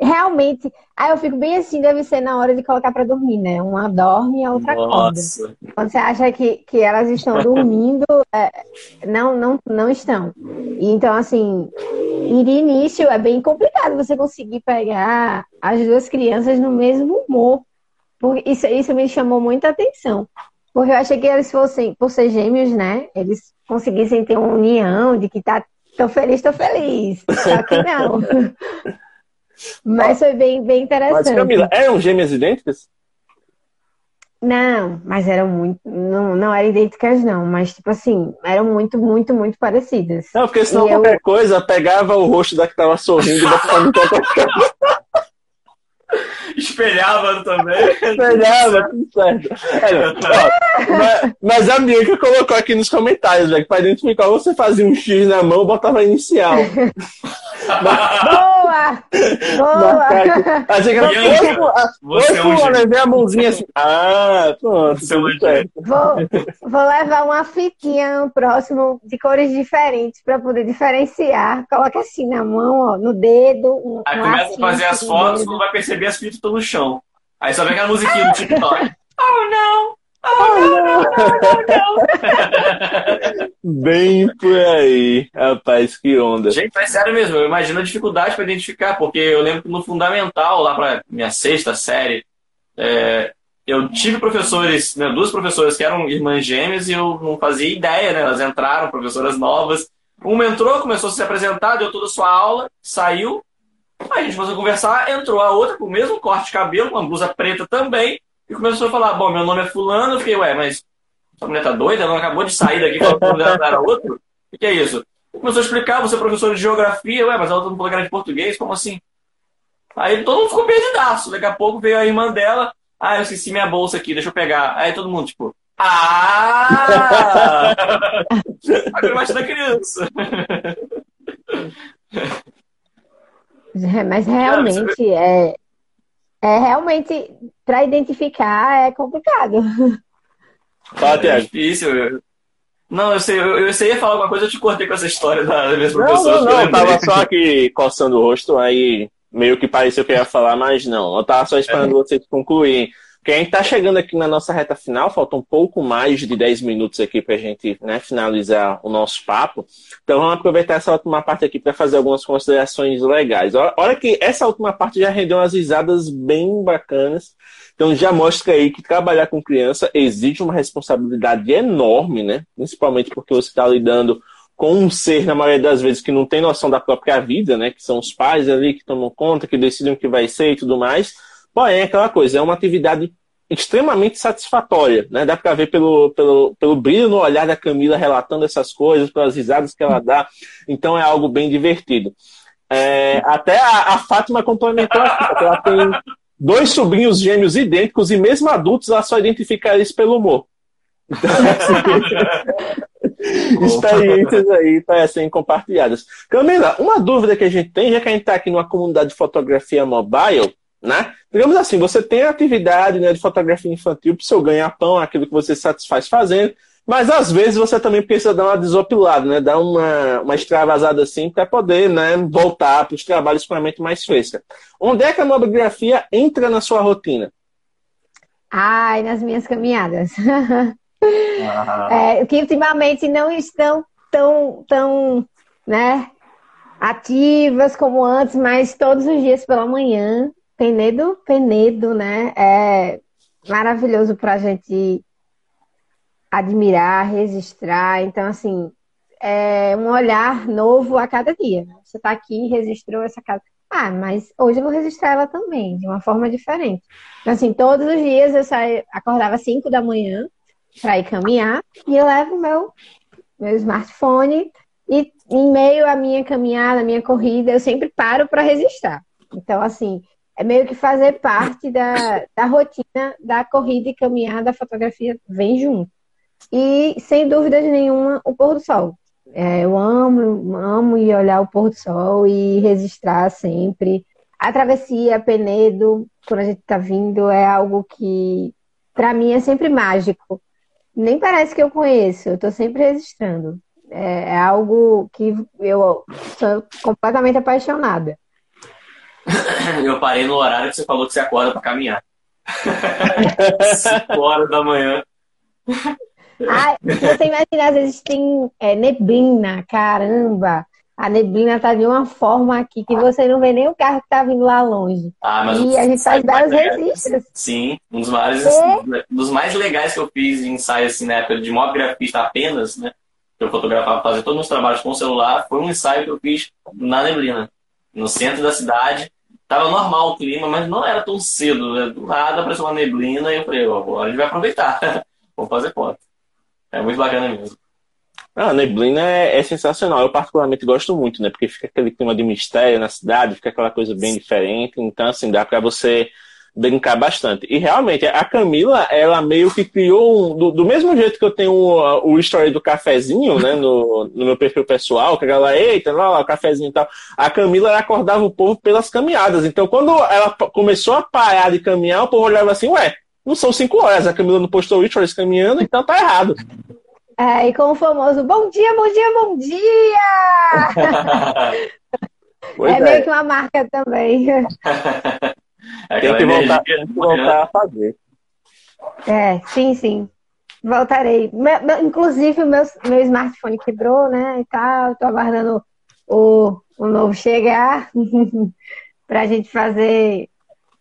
realmente. Aí eu fico bem assim, deve ser na hora de colocar pra dormir, né? Uma dorme e a outra Nossa. acorda. Quando você acha que, que elas estão dormindo, é, não, não, não estão. E, então, assim, de início é bem complicado você conseguir pegar as duas crianças no mesmo humor. Isso, isso me chamou muita atenção. Porque eu achei que eles fossem, por ser gêmeos, né? Eles conseguissem ter uma união de que tá tão feliz, tô feliz. Só que não. mas foi bem, bem interessante. Mas, Camila, eram gêmeas idênticas? Não, mas eram muito. Não, não eram idênticas, não. Mas, tipo assim, eram muito, muito, muito parecidas. Não, porque senão e qualquer eu... coisa pegava o rosto da que tava sorrindo e botava no Espelhava também. Espelhava, tudo certo. É, ó, mas, mas, a Bianca colocou aqui nos comentários, velho, que para identificar você fazia um X na mão, botava inicial. Boa! Boa! Achei que era você é um levei a mãozinha assim. Ah, pronto. É vou, vou levar uma fitinha no próximo de cores diferentes para poder diferenciar. Coloca assim na mão, ó, no dedo. Um, Aí começa a fazer as fotos, não vai perceber as fitas estão no chão. Aí só vem aquela musiquinha do TikTok. oh, não! Oh, não, não, não, não. Bem por aí, rapaz, que onda. Gente, é sério mesmo, eu imagino a dificuldade para identificar, porque eu lembro que no fundamental, lá para minha sexta série, é, eu tive professores, né, duas professoras que eram irmãs gêmeas e eu não fazia ideia, né? Elas entraram, professoras novas. Uma entrou, começou a se apresentar, deu toda a sua aula, saiu. Aí a gente começou a conversar, entrou a outra com o mesmo corte de cabelo, uma blusa preta também, e começou a falar: Bom, meu nome é Fulano. Eu fiquei, ué, mas essa mulher tá doida? Ela não acabou de sair daqui falando que o nome dela era outro? O que é isso? Começou a explicar: Você é professor de geografia, ué, mas ela tá no programa de português, como assim? Aí todo mundo ficou perdidaço. Daqui a pouco veio a irmã dela: Ah, eu esqueci minha bolsa aqui, deixa eu pegar. Aí todo mundo, tipo, ah! a da criança. Mas realmente é, é realmente para identificar é complicado. Fala, É difícil. Não, eu sei, eu, eu sei ia falar alguma coisa, eu te cortei com essa história da professoras. Não, não, não eu tava só aqui coçando o rosto, aí meio que pareceu que eu ia falar, mas não. Eu tava só esperando é. vocês concluírem. Porque a gente está chegando aqui na nossa reta final, falta um pouco mais de 10 minutos aqui para a gente né, finalizar o nosso papo. Então vamos aproveitar essa última parte aqui para fazer algumas considerações legais. Olha que essa última parte já rendeu umas risadas bem bacanas. Então já mostra aí que trabalhar com criança exige uma responsabilidade enorme, né? Principalmente porque você está lidando com um ser, na maioria das vezes, que não tem noção da própria vida, né? Que são os pais ali que tomam conta, que decidem o que vai ser e tudo mais. Porém, é aquela coisa, é uma atividade extremamente satisfatória, né? Dá para ver pelo, pelo, pelo brilho no olhar da Camila relatando essas coisas, pelas risadas que ela dá. Então é algo bem divertido. É, até a, a, Fátima complementou aqui, porque ela tem dois sobrinhos gêmeos idênticos e mesmo adultos ela só identifica eles pelo humor. Então, assim, experiências aí para serem compartilhadas. Camila, uma dúvida que a gente tem, já que a gente está aqui numa comunidade de fotografia mobile, né? Digamos assim, você tem a atividade né, de fotografia infantil para o seu ganha-pão, aquilo que você satisfaz fazendo, mas às vezes você também precisa dar uma desopilada, né? Dar uma, uma extravasada assim para poder né, voltar para os trabalhos com a mente mais fresca. Onde é que a mobigrafia entra na sua rotina? Ai, nas minhas caminhadas. Ah. É, que ultimamente não estão tão, tão né, ativas como antes, mas todos os dias pela manhã Penedo, Penedo, né? É maravilhoso para a gente admirar, registrar. Então, assim, é um olhar novo a cada dia. Você está aqui, registrou essa casa. Ah, mas hoje eu vou registrar ela também, de uma forma diferente. Então, assim, todos os dias eu saio, acordava às 5 da manhã para ir caminhar e eu levo meu, meu smartphone e em meio à minha caminhada, à minha corrida, eu sempre paro para registrar. Então, assim, é meio que fazer parte da, da rotina da corrida e caminhada, a fotografia vem junto. E, sem dúvida nenhuma, o pôr do sol. É, eu amo, amo ir olhar o pôr do sol e registrar sempre. A travessia, Penedo, quando a gente está vindo, é algo que, para mim, é sempre mágico. Nem parece que eu conheço, eu estou sempre registrando. É, é algo que eu sou completamente apaixonada. Eu parei no horário que você falou que você acorda para caminhar. 5 horas da manhã. Ai, você imagina, às vezes tem é, neblina, caramba. A neblina tá de uma forma aqui que você não vê nem o carro que tá vindo lá longe. Ah, mas e a gente faz vários registros. Sim, um dos, vários, é. dos mais legais que eu fiz em ensaio assim, na época de mob grafista apenas, né? Que eu fotografava, fazia todos os meus trabalhos com o celular, foi um ensaio que eu fiz na neblina, no centro da cidade, Tava normal o clima, mas não era tão cedo. Né? Do nada apareceu uma neblina e eu falei, ó, agora a gente vai aproveitar. Vamos fazer foto. É muito bacana mesmo. Ah, a neblina é, é, sensacional. Eu particularmente gosto muito, né? Porque fica aquele clima de mistério na cidade, fica aquela coisa bem diferente. Então, assim, dá para você brincar bastante. E realmente, a Camila, ela meio que criou um, do, do mesmo jeito que eu tenho o, o story do cafezinho, né, no, no meu perfil pessoal, que a galera, eita, lá, lá, o cafezinho e tal. A Camila acordava o povo pelas caminhadas. Então, quando ela começou a parar de caminhar, o povo olhava assim, ué, não são cinco horas, a Camila não postou stories caminhando, então tá errado. É, e com o famoso bom dia, bom dia, bom dia! é, é meio que uma marca também. Tem que voltar, tem que voltar a fazer. É, sim, sim. Voltarei. Meu, meu, inclusive, o meu, meu smartphone quebrou, né? E tal. Tô aguardando o, o novo chegar pra gente fazer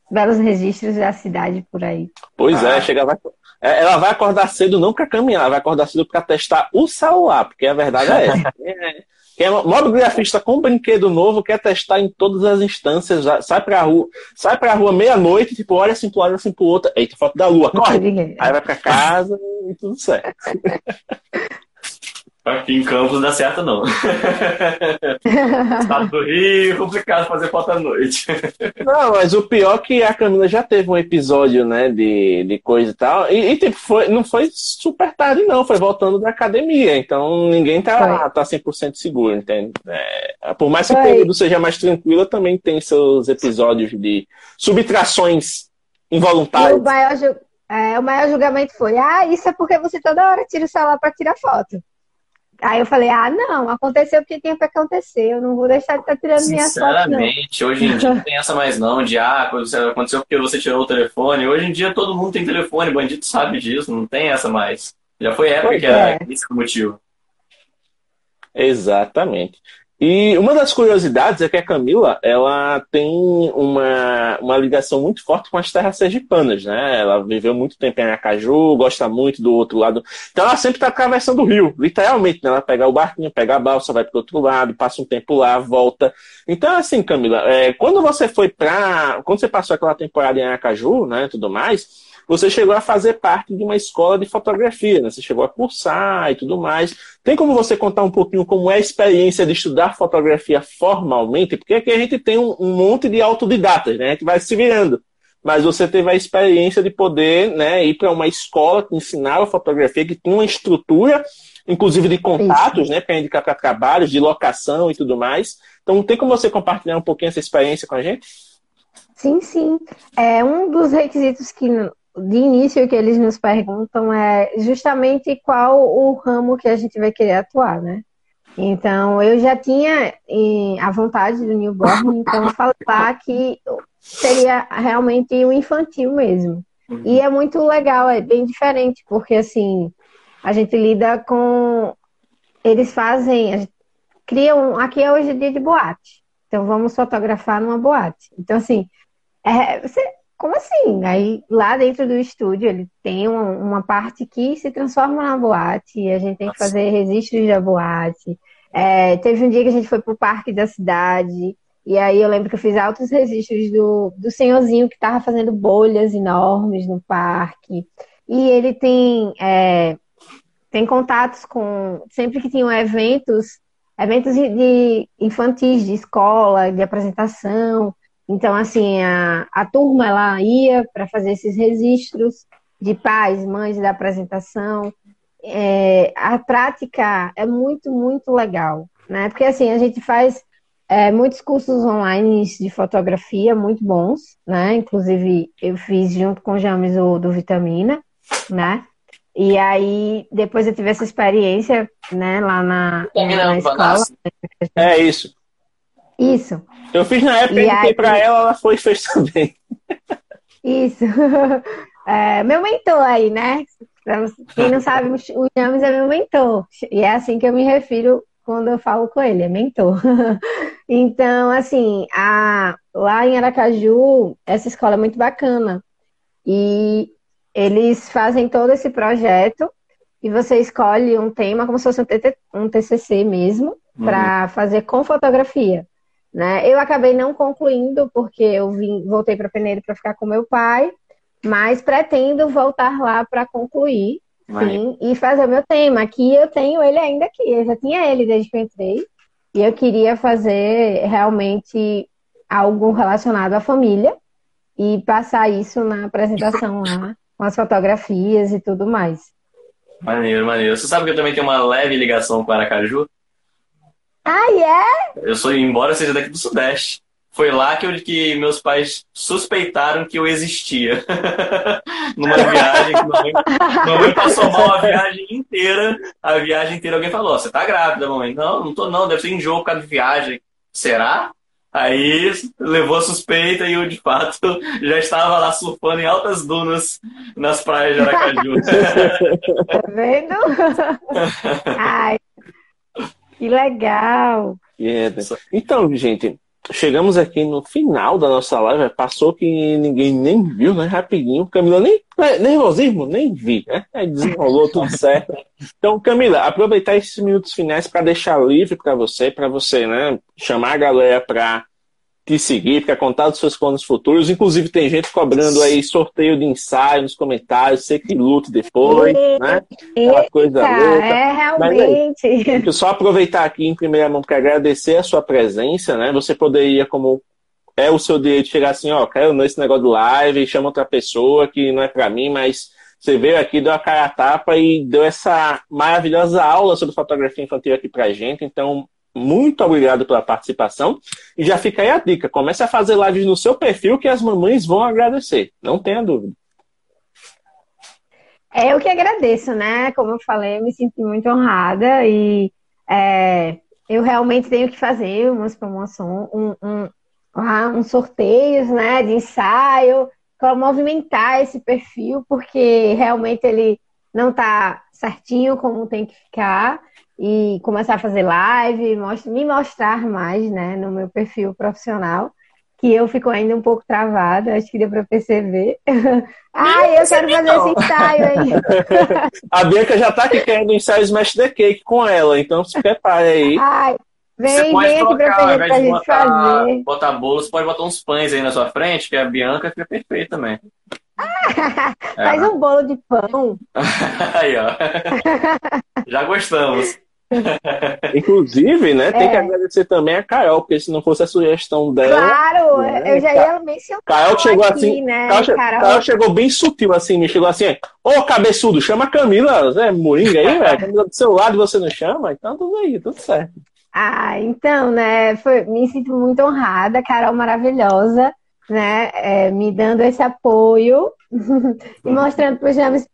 belos registros da cidade por aí. Pois é, ah. é, chega, vai, ela vai acordar cedo não para caminhar, ela vai acordar cedo para testar o celular, porque a verdade é essa. é, quem é mobigrafista com brinquedo novo, quer testar em todas as instâncias, sai pra rua, sai pra rua meia-noite, tipo, olha assim pro lado, assim pro outro, eita, foto da lua, corre! Aí vai pra casa e tudo certo. Aqui em Campos não dá certo, não. Estado do Rio, complicado fazer foto à noite. Não, mas o pior é que a Camila já teve um episódio, né, de, de coisa e tal. E, e tipo, foi, não foi super tarde, não. Foi voltando da academia. Então ninguém tá, tá 100% seguro, entende? É, por mais que o período seja mais tranquilo, também tem seus episódios de subtrações involuntárias. o maior, é, o maior julgamento foi: ah, isso é porque você toda hora tira o celular para tirar foto. Aí eu falei, ah, não, aconteceu porque tinha que acontecer, eu não vou deixar de estar tá tirando minha foto. Sinceramente, hoje em dia não tem essa mais não, de ah, aconteceu porque você tirou o telefone. Hoje em dia todo mundo tem telefone, bandido sabe disso, não tem essa mais. Já foi época pois que era é. esse o motivo. Exatamente. E uma das curiosidades é que a Camila, ela tem uma, uma ligação muito forte com as terras sergipanas, né? Ela viveu muito tempo em Aracaju, gosta muito do outro lado. Então ela sempre está atravessando o rio, literalmente, né? Ela pega o barquinho, pega a balsa, vai para outro lado, passa um tempo lá, volta. Então, assim, Camila, é, quando você foi para... Quando você passou aquela temporada em Aracaju, né, tudo mais você chegou a fazer parte de uma escola de fotografia, né? Você chegou a cursar e tudo mais. Tem como você contar um pouquinho como é a experiência de estudar fotografia formalmente? Porque aqui a gente tem um, um monte de autodidatas, né? A gente vai se virando. Mas você teve a experiência de poder né, ir para uma escola que ensinava fotografia, que tinha uma estrutura, inclusive de contatos, né, para indicar para trabalhos, de locação e tudo mais. Então, tem como você compartilhar um pouquinho essa experiência com a gente? Sim, sim. É um dos requisitos que de início que eles nos perguntam é justamente qual o ramo que a gente vai querer atuar, né? Então, eu já tinha a vontade do newborn, então falar que seria realmente o infantil mesmo. Uhum. E é muito legal, é bem diferente, porque assim, a gente lida com. Eles fazem. Criam. Aqui é hoje dia de boate. Então vamos fotografar numa boate. Então, assim, é, você como assim? Aí lá dentro do estúdio ele tem uma, uma parte que se transforma na boate, e a gente tem que fazer registros da boate. É, teve um dia que a gente foi pro parque da cidade, e aí eu lembro que eu fiz altos registros do, do senhorzinho que estava fazendo bolhas enormes no parque. E ele tem, é, tem contatos com. Sempre que tinham eventos, eventos de, de infantis, de escola, de apresentação. Então, assim, a, a turma ela ia para fazer esses registros de pais, mães da apresentação. É, a prática é muito, muito legal, né? Porque assim, a gente faz é, muitos cursos online de fotografia muito bons, né? Inclusive, eu fiz junto com o James o do Vitamina, né? E aí, depois eu tive essa experiência, né, lá na, na escola. É isso. Isso. Eu fiz na época, e aí... para ela, ela foi e fez também. Isso. É, meu mentor aí, né? Quem não sabe, o James é meu mentor. E é assim que eu me refiro quando eu falo com ele, é mentor. então, assim, a, lá em Aracaju, essa escola é muito bacana. E eles fazem todo esse projeto e você escolhe um tema como se fosse um, TCC mesmo, uhum. para fazer com fotografia. Né? Eu acabei não concluindo porque eu vim, voltei para Peneiro para ficar com meu pai, mas pretendo voltar lá para concluir, sim, e fazer o meu tema. Aqui eu tenho ele ainda aqui, eu já tinha ele desde que eu entrei, e eu queria fazer realmente algo relacionado à família, e passar isso na apresentação lá, com as fotografias e tudo mais. Maneiro, maneiro. Você sabe que eu também tenho uma leve ligação com Aracaju? Ah, é? Yeah? Eu sou, embora seja daqui do Sudeste. Foi lá que, eu, que meus pais suspeitaram que eu existia. Numa viagem que mamãe, mamãe passou mal a viagem inteira. A viagem inteira alguém falou: Você tá grávida, mamãe? Não, não tô não, deve ser enjoo por causa de viagem. Será? Aí levou a suspeita e eu, de fato, já estava lá surfando em altas dunas nas praias de Aracaju. Tá vendo? Ai, que legal! Yeah. Então, gente, chegamos aqui no final da nossa live. Passou que ninguém nem viu, né? Rapidinho. Camila nem. Né, nervosismo? Nem vi, né? Aí desenrolou tudo certo. Então, Camila, aproveitar esses minutos finais para deixar livre para você, para você, né? Chamar a galera para te seguir, para contar dos seus planos futuros. Inclusive, tem gente cobrando aí sorteio de ensaio nos comentários, sei que luto depois, e, né? Aquela coisa louca. É, realmente. Mas, aí, só aproveitar aqui em primeira mão para agradecer a sua presença, né? Você poderia, como é o seu direito, chegar assim, ó, quero nesse negócio do live, chama outra pessoa que não é para mim, mas você veio aqui, deu a cara a tapa e deu essa maravilhosa aula sobre fotografia infantil aqui pra gente. Então, muito obrigado pela participação. E já fica aí a dica: comece a fazer lives no seu perfil que as mamães vão agradecer. Não tenha dúvida. É, eu que agradeço, né? Como eu falei, eu me sinto muito honrada e é, eu realmente tenho que fazer umas promoções, um, um, um sorteios, né, de ensaio, para movimentar esse perfil, porque realmente ele não está certinho como tem que ficar e começar a fazer live, me mostrar mais, né, no meu perfil profissional, que eu fico ainda um pouco travada, acho que deu para perceber. Ai, eu quero fazer esse ensaio aí. a Bianca já tá aqui querendo ensaio Smash the Cake com ela, então se prepare aí. Ai, vem, vem aqui pra, pra gente botar, fazer. Botar bolo, você pode botar uns pães aí na sua frente, que a Bianca fica perfeita também. Faz é. um bolo de pão. aí, ó. Já gostamos. Inclusive, né, tem que é. agradecer também a Carol, porque se não fosse a sugestão dela. Claro, né, eu já ia mencionar. Carol chegou aqui, assim. Né, Carol, Carol... Carol, chegou bem sutil, assim, me chegou assim: Ô cabeçudo, chama a Camila, Zé Moringa aí, velho. Camila do seu lado você não chama? Então tudo aí, tudo certo. Ah, então, né, foi, me sinto muito honrada, Carol maravilhosa, né, é, me dando esse apoio e mostrando para os jovens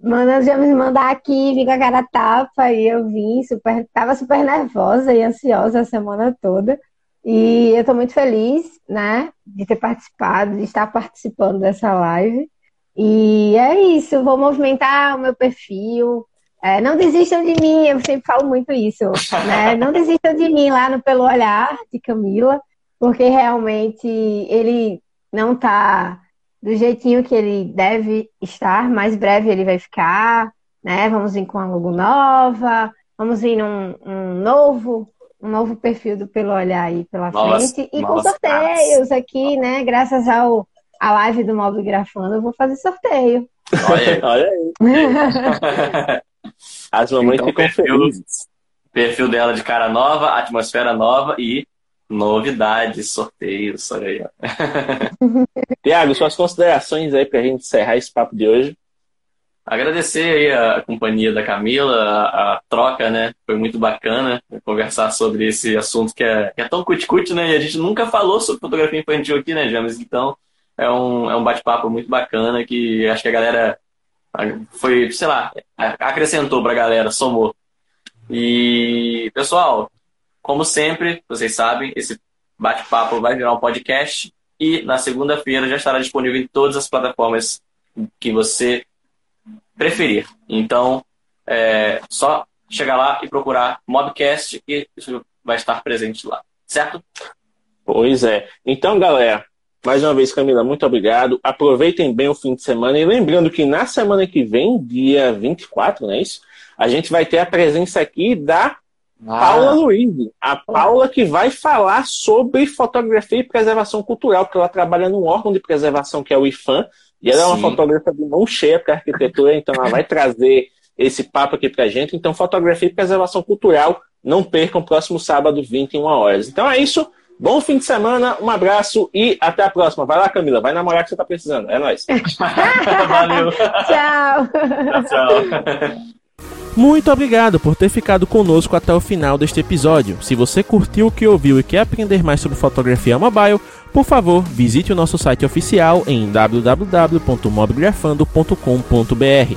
Manda já me mandar aqui, vim com a cara tapa, e eu vim, super, tava super nervosa e ansiosa a semana toda. E eu tô muito feliz, né, de ter participado, de estar participando dessa live. E é isso, vou movimentar o meu perfil. É, não desistam de mim, eu sempre falo muito isso, né? Não desistam de mim lá no Pelo Olhar de Camila, porque realmente ele não tá do jeitinho que ele deve estar, mais breve ele vai ficar, né? Vamos vir com a logo nova, vamos vir num um novo, um novo perfil do Pelo Olhar aí pela nossa, frente e com sorteios aqui, né? Graças ao a live do Mob Grafando, eu vou fazer sorteio. Olha aí, olha aí. As mamães então, ficam perfil, felizes. Perfil dela de cara nova, atmosfera nova e Novidades, sorteios, olha aí. Tiago, suas considerações aí para a gente encerrar esse papo de hoje. Agradecer aí a companhia da Camila, a, a troca, né? Foi muito bacana conversar sobre esse assunto que é, que é tão cuticute, né? E a gente nunca falou sobre fotografia infantil aqui, né, James? Então, é um, é um bate-papo muito bacana que acho que a galera foi, sei lá, acrescentou para a galera, somou. E, pessoal, como sempre, vocês sabem, esse bate-papo vai virar um podcast e na segunda-feira já estará disponível em todas as plataformas que você preferir. Então, é só chegar lá e procurar Mobcast e isso vai estar presente lá, certo? Pois é. Então, galera, mais uma vez, Camila, muito obrigado. Aproveitem bem o fim de semana. E lembrando que na semana que vem, dia 24, não é isso? A gente vai ter a presença aqui da ah. Paula Luiz, a Paula que vai falar sobre fotografia e preservação cultural, porque ela trabalha num órgão de preservação que é o IFAM, e ela Sim. é uma fotógrafa de mão cheia para arquitetura, então ela vai trazer esse papo aqui para gente. Então, fotografia e preservação cultural, não percam, próximo sábado, 21 horas. Então é isso. Bom fim de semana, um abraço e até a próxima. Vai lá, Camila, vai namorar que você tá precisando. É nóis. Valeu. Tchau. Tchau. Muito obrigado por ter ficado conosco até o final deste episódio. Se você curtiu o que ouviu e quer aprender mais sobre fotografia mobile, por favor, visite o nosso site oficial em www.mobgrafando.com.br.